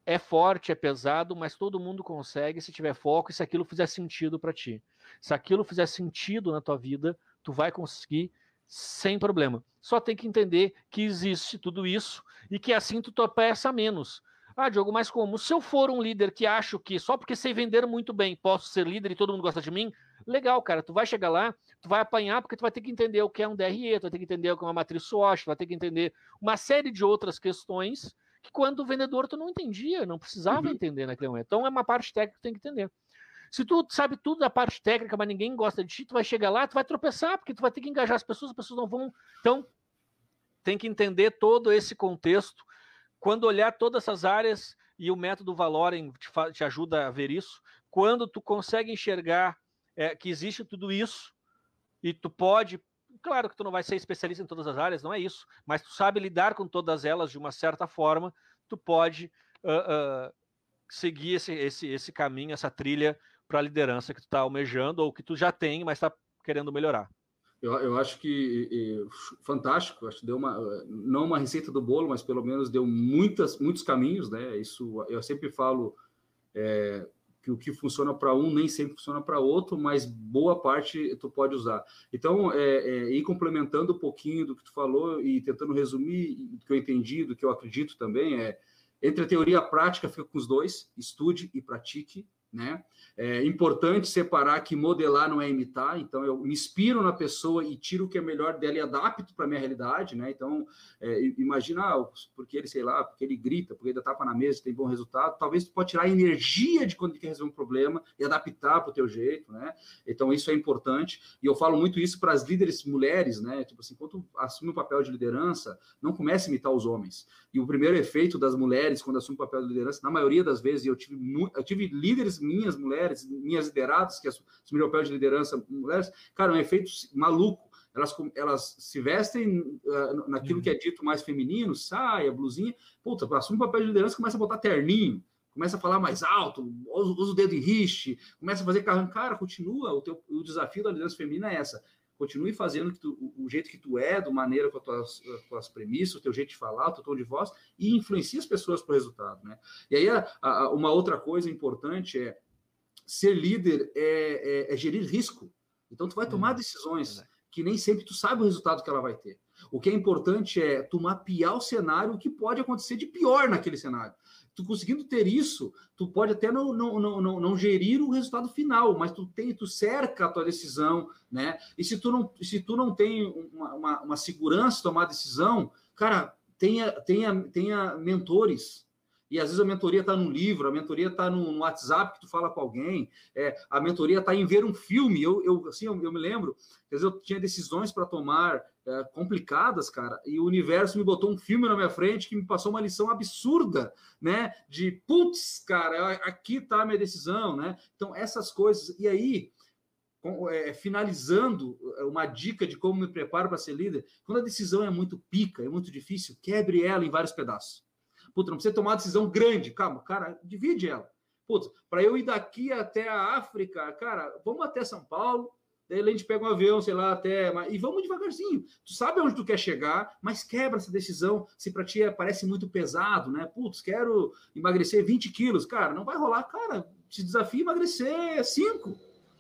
É forte, é pesado, mas todo mundo consegue se tiver foco e se aquilo fizer sentido para ti. Se aquilo fizer sentido na tua vida, tu vai conseguir sem problema. Só tem que entender que existe tudo isso e que assim tu tropeça menos. Ah, Diogo, mas como? Se eu for um líder que acho que só porque sei vender muito bem posso ser líder e todo mundo gosta de mim, legal, cara. Tu vai chegar lá, tu vai apanhar porque tu vai ter que entender o que é um DRE, tu vai ter que entender o que é uma matriz SWOT, tu vai ter que entender uma série de outras questões que quando o vendedor tu não entendia, não precisava uhum. entender naquele momento. Então é uma parte técnica que tu tem que entender. Se tu sabe tudo da parte técnica, mas ninguém gosta de ti, tu vai chegar lá, tu vai tropeçar, porque tu vai ter que engajar as pessoas, as pessoas não vão. Então, tem que entender todo esse contexto. Quando olhar todas essas áreas, e o método Valorem te, te ajuda a ver isso, quando tu consegue enxergar é, que existe tudo isso, e tu pode. Claro que tu não vai ser especialista em todas as áreas, não é isso, mas tu sabe lidar com todas elas de uma certa forma, tu pode uh, uh, seguir esse, esse, esse caminho, essa trilha para a liderança que tu está almejando ou que tu já tem, mas está querendo melhorar. Eu, eu acho que e, fantástico, acho que deu uma não uma receita do bolo, mas pelo menos deu muitas muitos caminhos, né? Isso eu sempre falo é, que o que funciona para um nem sempre funciona para outro, mas boa parte tu pode usar. Então, é, é, ir complementando um pouquinho do que tu falou e tentando resumir o que eu entendi, do que eu acredito também é entre a teoria e a prática, fica com os dois, estude e pratique, né? É importante separar que modelar não é imitar, então eu me inspiro na pessoa e tiro o que é melhor dela e adapto para minha realidade, né? Então, é, imagina, ah, porque ele, sei lá, porque ele grita, porque ele dá tapa na mesa tem bom resultado, talvez tu pode tirar a energia de quando ele quer resolver um problema e adaptar para o teu jeito, né? Então, isso é importante, e eu falo muito isso para as líderes mulheres, né? Tipo assim, quando assume o papel de liderança, não comece a imitar os homens. E o primeiro efeito das mulheres, quando assumem o papel de liderança, na maioria das vezes, eu tive, eu tive líderes minhas mulheres, minhas lideradas, que assumiram o papel de liderança mulheres, cara, um efeito maluco. Elas, elas se vestem uh, naquilo uhum. que é dito mais feminino, saia, blusinha, puta, assume o papel de liderança, começa a botar terninho, começa a falar mais alto, usa, o dedo em riche, começa a fazer carro. Cara, continua, o, teu, o desafio da liderança feminina é essa. Continue fazendo tu, o jeito que tu é, do maneira com as tuas, as tuas premissas, o teu jeito de falar, o teu tom de voz, e influencia as pessoas para o resultado. Né? E aí, a, a, uma outra coisa importante é ser líder é, é, é gerir risco. Então, tu vai tomar hum, decisões que nem sempre tu sabe o resultado que ela vai ter. O que é importante é tu mapear o cenário, o que pode acontecer de pior naquele cenário. Tu conseguindo ter isso, tu pode até não, não, não, não, não gerir o resultado final, mas tu tem, tu cerca a tua decisão, né? E se tu não, se tu não tem uma, uma, uma segurança tomar decisão, cara, tenha, tenha, tenha mentores, e às vezes a mentoria está no livro, a mentoria está no, WhatsApp que tu fala com alguém, é, a mentoria está em ver um filme. Eu, eu assim, eu, eu, me lembro, às vezes eu tinha decisões para tomar é, complicadas, cara, e o universo me botou um filme na minha frente que me passou uma lição absurda, né? De putz, cara, aqui está a minha decisão, né? Então, essas coisas. E aí, é, finalizando é, uma dica de como me preparo para ser líder, quando a decisão é muito pica, é muito difícil, quebre ela em vários pedaços. Puta, não precisa tomar uma decisão grande. Calma, cara, divide ela. Putz, para eu ir daqui até a África, cara, vamos até São Paulo, daí a gente pega um avião, sei lá, até. E vamos devagarzinho. Tu sabe onde tu quer chegar, mas quebra essa decisão. Se para ti é, parece muito pesado, né? Putz, quero emagrecer 20 quilos. Cara, não vai rolar. Cara, te desafio emagrecer 5,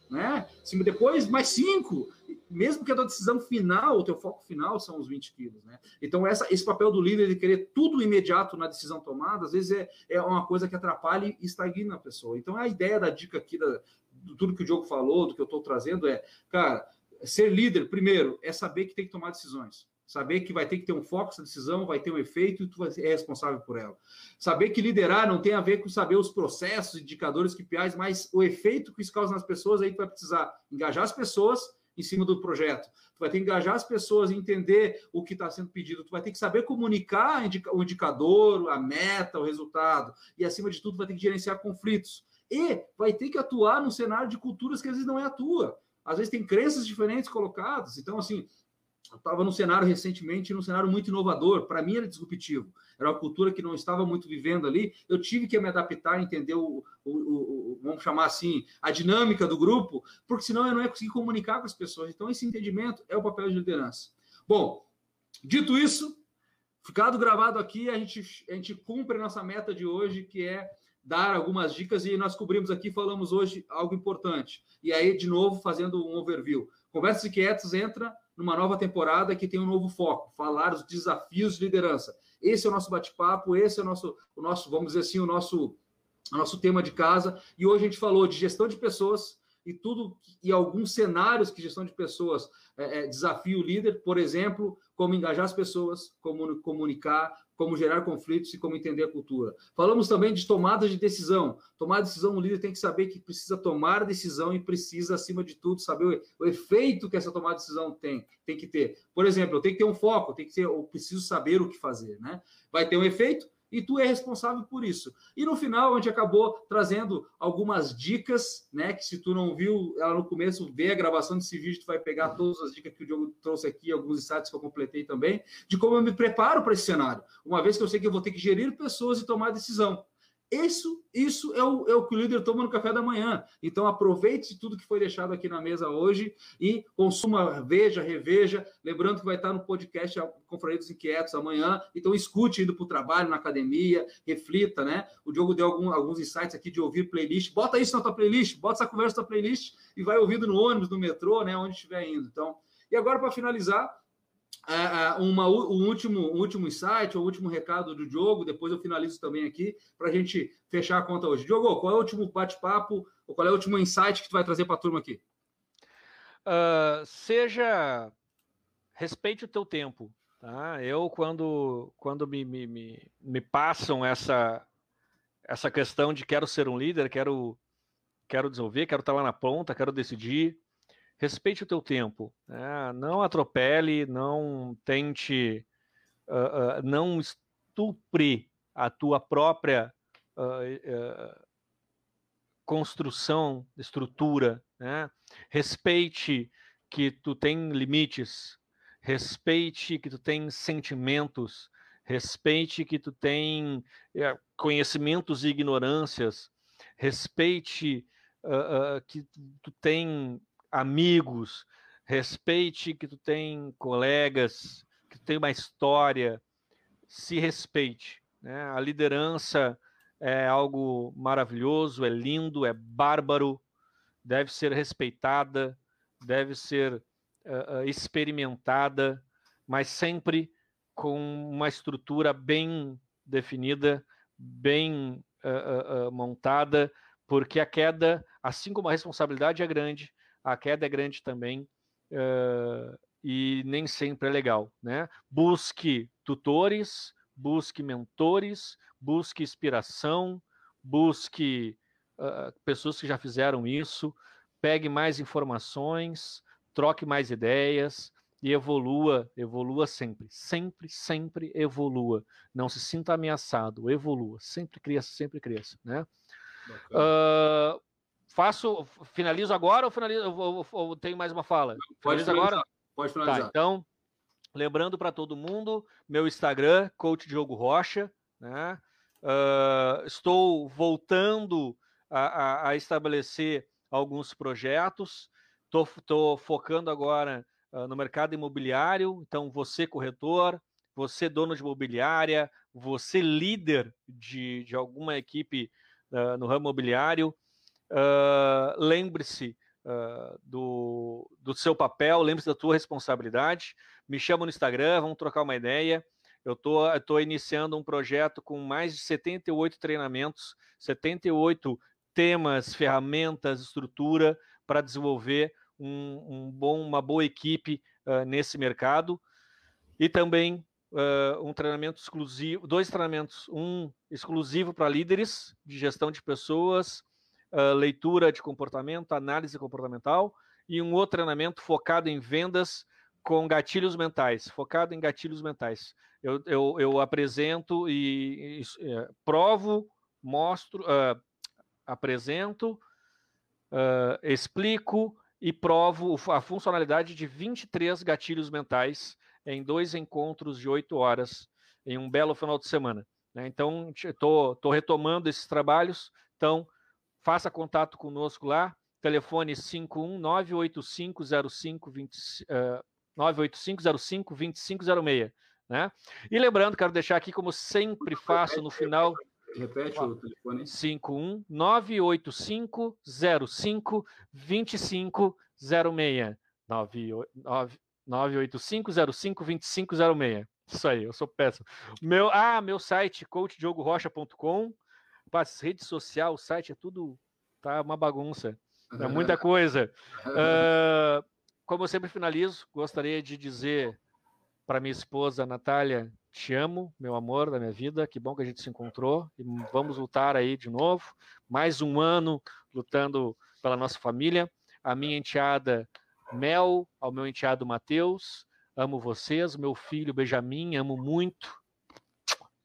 né? Depois mais 5 mesmo que a tua decisão final, o teu foco final são os 20 quilos, né? Então, essa, esse papel do líder de querer tudo imediato na decisão tomada, às vezes é, é uma coisa que atrapalha e estagna a pessoa. Então, a ideia da dica aqui, da, do tudo que o Diogo falou, do que eu estou trazendo, é, cara, ser líder, primeiro, é saber que tem que tomar decisões. Saber que vai ter que ter um foco essa decisão, vai ter um efeito e tu ser responsável por ela. Saber que liderar não tem a ver com saber os processos, indicadores, KPIs, mas o efeito que isso causa nas pessoas, aí tu vai precisar engajar as pessoas, em cima do projeto. Tu vai ter que engajar as pessoas, entender o que está sendo pedido. Tu vai ter que saber comunicar o indicador, a meta, o resultado. E, acima de tudo, vai ter que gerenciar conflitos. E vai ter que atuar num cenário de culturas que às vezes não é a tua. Às vezes tem crenças diferentes colocadas. Então, assim, eu estava num cenário recentemente, num cenário muito inovador. Para mim era disruptivo. Era uma cultura que não estava muito vivendo ali. Eu tive que me adaptar, entender o, o, o, vamos chamar assim, a dinâmica do grupo, porque senão eu não ia conseguir comunicar com as pessoas. Então esse entendimento é o papel de liderança. Bom, dito isso, ficado gravado aqui, a gente, a gente cumpre a nossa meta de hoje, que é dar algumas dicas e nós cobrimos aqui, falamos hoje algo importante. E aí, de novo, fazendo um overview. Conversas Inquietas entra numa nova temporada que tem um novo foco, falar os desafios de liderança. Esse é o nosso bate-papo, esse é o nosso, o nosso, vamos dizer assim, o nosso, o nosso tema de casa. E hoje a gente falou de gestão de pessoas, e tudo e alguns cenários que gestão de pessoas é, é, desafia o líder, por exemplo, como engajar as pessoas, como comunicar, como gerar conflitos e como entender a cultura. Falamos também de tomada de decisão. Tomar decisão, o líder tem que saber que precisa tomar decisão e precisa, acima de tudo, saber o, o, efeito que essa tomada de decisão tem, tem que ter. Por exemplo, eu tenho que ter um foco, tem que ter, eu preciso saber o que fazer, né? Vai ter um efeito, e tu é responsável por isso. E no final a gente acabou trazendo algumas dicas, né? Que se tu não viu ela no começo, vê a gravação desse vídeo, tu vai pegar todas as dicas que o Diogo trouxe aqui, alguns insights que eu completei também, de como eu me preparo para esse cenário. Uma vez que eu sei que eu vou ter que gerir pessoas e tomar decisão. Isso, isso é o, é o que o líder toma no café da manhã. Então, aproveite tudo que foi deixado aqui na mesa hoje e consuma, veja, reveja. Lembrando que vai estar no podcast Confraria dos Inquietos amanhã. Então, escute indo para o trabalho, na academia, reflita, né? O Diogo deu algum, alguns insights aqui de ouvir playlist. Bota isso na tua playlist, bota essa conversa na tua playlist e vai ouvindo no ônibus, no metrô, né? Onde estiver indo. Então, e agora, para finalizar, uma, um, último, um último insight, o um último recado do Diogo, depois eu finalizo também aqui, para a gente fechar a conta hoje. Diogo, qual é o último bate-papo, ou qual é o último insight que tu vai trazer para a turma aqui? Uh, seja. Respeite o teu tempo. Tá? Eu, quando, quando me, me, me, me passam essa, essa questão de quero ser um líder, quero, quero desenvolver, quero estar lá na ponta, quero decidir, respeite o teu tempo, né? não atropele, não tente, uh, uh, não estupre a tua própria uh, construção, estrutura, né? respeite que tu tem limites, respeite que tu tem sentimentos, respeite que tu tem eh, conhecimentos e ignorâncias, respeite que tu tem amigos, respeite que tu tem colegas, que tu tem uma história, se respeite. Né? A liderança é algo maravilhoso, é lindo, é bárbaro, deve ser respeitada, deve ser uh, experimentada, mas sempre com uma estrutura bem definida, bem uh, uh, montada, porque a queda, assim como a responsabilidade é grande, a queda é grande também uh, e nem sempre é legal, né? Busque tutores, busque mentores, busque inspiração, busque uh, pessoas que já fizeram isso, pegue mais informações, troque mais ideias e evolua, evolua sempre, sempre, sempre evolua. Não se sinta ameaçado, evolua, sempre cresça, sempre cresça, né? Uh, Faço, finalizo agora ou finalizo? Ou, ou, ou tenho mais uma fala? Pode finalizo agora? Pode finalizar. Tá, então, lembrando para todo mundo, meu Instagram, Coach Diogo Rocha, né? Uh, estou voltando a, a, a, estabelecer alguns projetos. Estou focando agora uh, no mercado imobiliário. Então, você corretor, você dono de imobiliária, você líder de, de alguma equipe uh, no ramo imobiliário, Uh, lembre-se uh, do, do seu papel, lembre-se da tua responsabilidade. Me chama no Instagram, vamos trocar uma ideia. Eu estou tô, tô iniciando um projeto com mais de 78 treinamentos, 78 temas, ferramentas, estrutura para desenvolver um, um, bom, uma boa equipe uh, nesse mercado. E também uh, um treinamento exclusivo, dois treinamentos, um exclusivo para líderes de gestão de pessoas, leitura de comportamento, análise comportamental, e um outro treinamento focado em vendas com gatilhos mentais, focado em gatilhos mentais. Eu, eu, eu apresento e, e é, provo, mostro, uh, apresento, uh, explico e provo a funcionalidade de 23 gatilhos mentais em dois encontros de oito horas em um belo final de semana. Né? Então, estou retomando esses trabalhos. Então, faça contato conosco lá. Telefone 519850520. Uh, 98505-2506. Né? E lembrando, quero deixar aqui, como sempre faço no final. Repete o telefone. 51 985 05 2506. 985 05 2506. Isso aí, eu sou péssimo. Meu, ah, meu site, coachdiogo.rocha.com. Rede social, site é tudo. Tá uma bagunça. É muita coisa. Uh, como eu sempre finalizo, gostaria de dizer para minha esposa Natália, te amo, meu amor da minha vida, que bom que a gente se encontrou e vamos lutar aí de novo, mais um ano lutando pela nossa família. A minha enteada Mel, ao meu enteado Matheus, amo vocês, meu filho Benjamin, amo muito.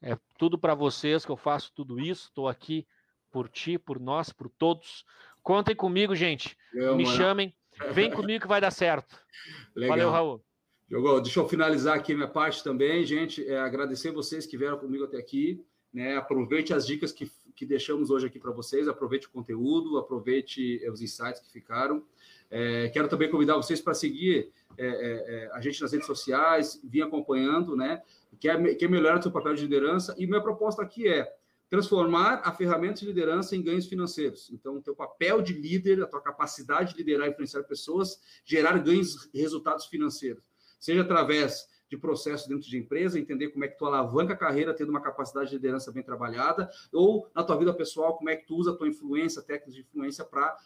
É tudo para vocês que eu faço tudo isso, estou aqui por ti, por nós, por todos. Contem comigo, gente. Eu, Me mano. chamem Vem comigo que vai dar certo. Legal. Valeu, Raul. Jogou. Deixa eu finalizar aqui minha parte também, gente. É, agradecer vocês que vieram comigo até aqui. Né? Aproveite as dicas que, que deixamos hoje aqui para vocês. Aproveite o conteúdo, aproveite os insights que ficaram. É, quero também convidar vocês para seguir é, é, é, a gente nas redes sociais, vir acompanhando, né? Quer, quer melhorar o seu papel de liderança. E minha proposta aqui é transformar a ferramenta de liderança em ganhos financeiros. Então, o teu papel de líder, a tua capacidade de liderar e influenciar pessoas, gerar ganhos resultados financeiros. Seja através de processo dentro de empresa, entender como é que tu alavanca a carreira tendo uma capacidade de liderança bem trabalhada, ou na tua vida pessoal, como é que tu usa a tua influência, técnicas de influência para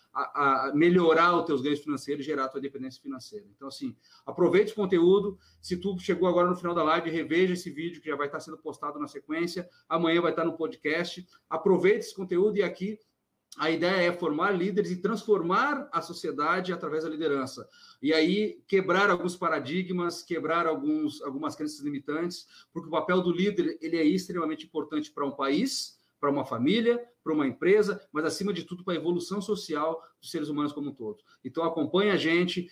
melhorar os teus ganhos financeiros e gerar a tua independência financeira. Então, assim, aproveite o conteúdo. Se tu chegou agora no final da live, reveja esse vídeo que já vai estar sendo postado na sequência. Amanhã vai estar no podcast. Aproveite esse conteúdo e aqui a ideia é formar líderes e transformar a sociedade através da liderança. E aí quebrar alguns paradigmas, quebrar alguns, algumas crenças limitantes, porque o papel do líder ele é extremamente importante para um país, para uma família, para uma empresa, mas acima de tudo para a evolução social dos seres humanos como um todo. Então acompanhe a gente,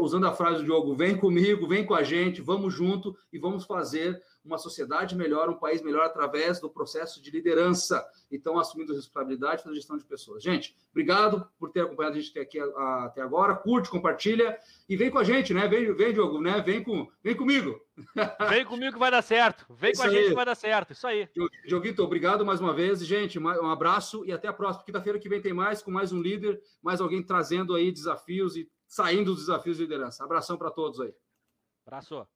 usando a frase do Diogo, vem comigo, vem com a gente, vamos junto e vamos fazer uma sociedade melhor, um país melhor através do processo de liderança. Então, assumindo responsabilidade da gestão de pessoas. Gente, obrigado por ter acompanhado a gente até aqui até agora. Curte, compartilha e vem com a gente, né? Vem, vem Diogo, né? Vem, com, vem comigo. Vem comigo que vai dar certo. Vem Isso com a aí. gente que vai dar certo. Isso aí. Dioguito, obrigado mais uma vez. Gente, um abraço e até a próxima. Quinta-feira que vem tem mais, com mais um líder, mais alguém trazendo aí desafios e saindo dos desafios de liderança. Abração para todos aí. Abraço.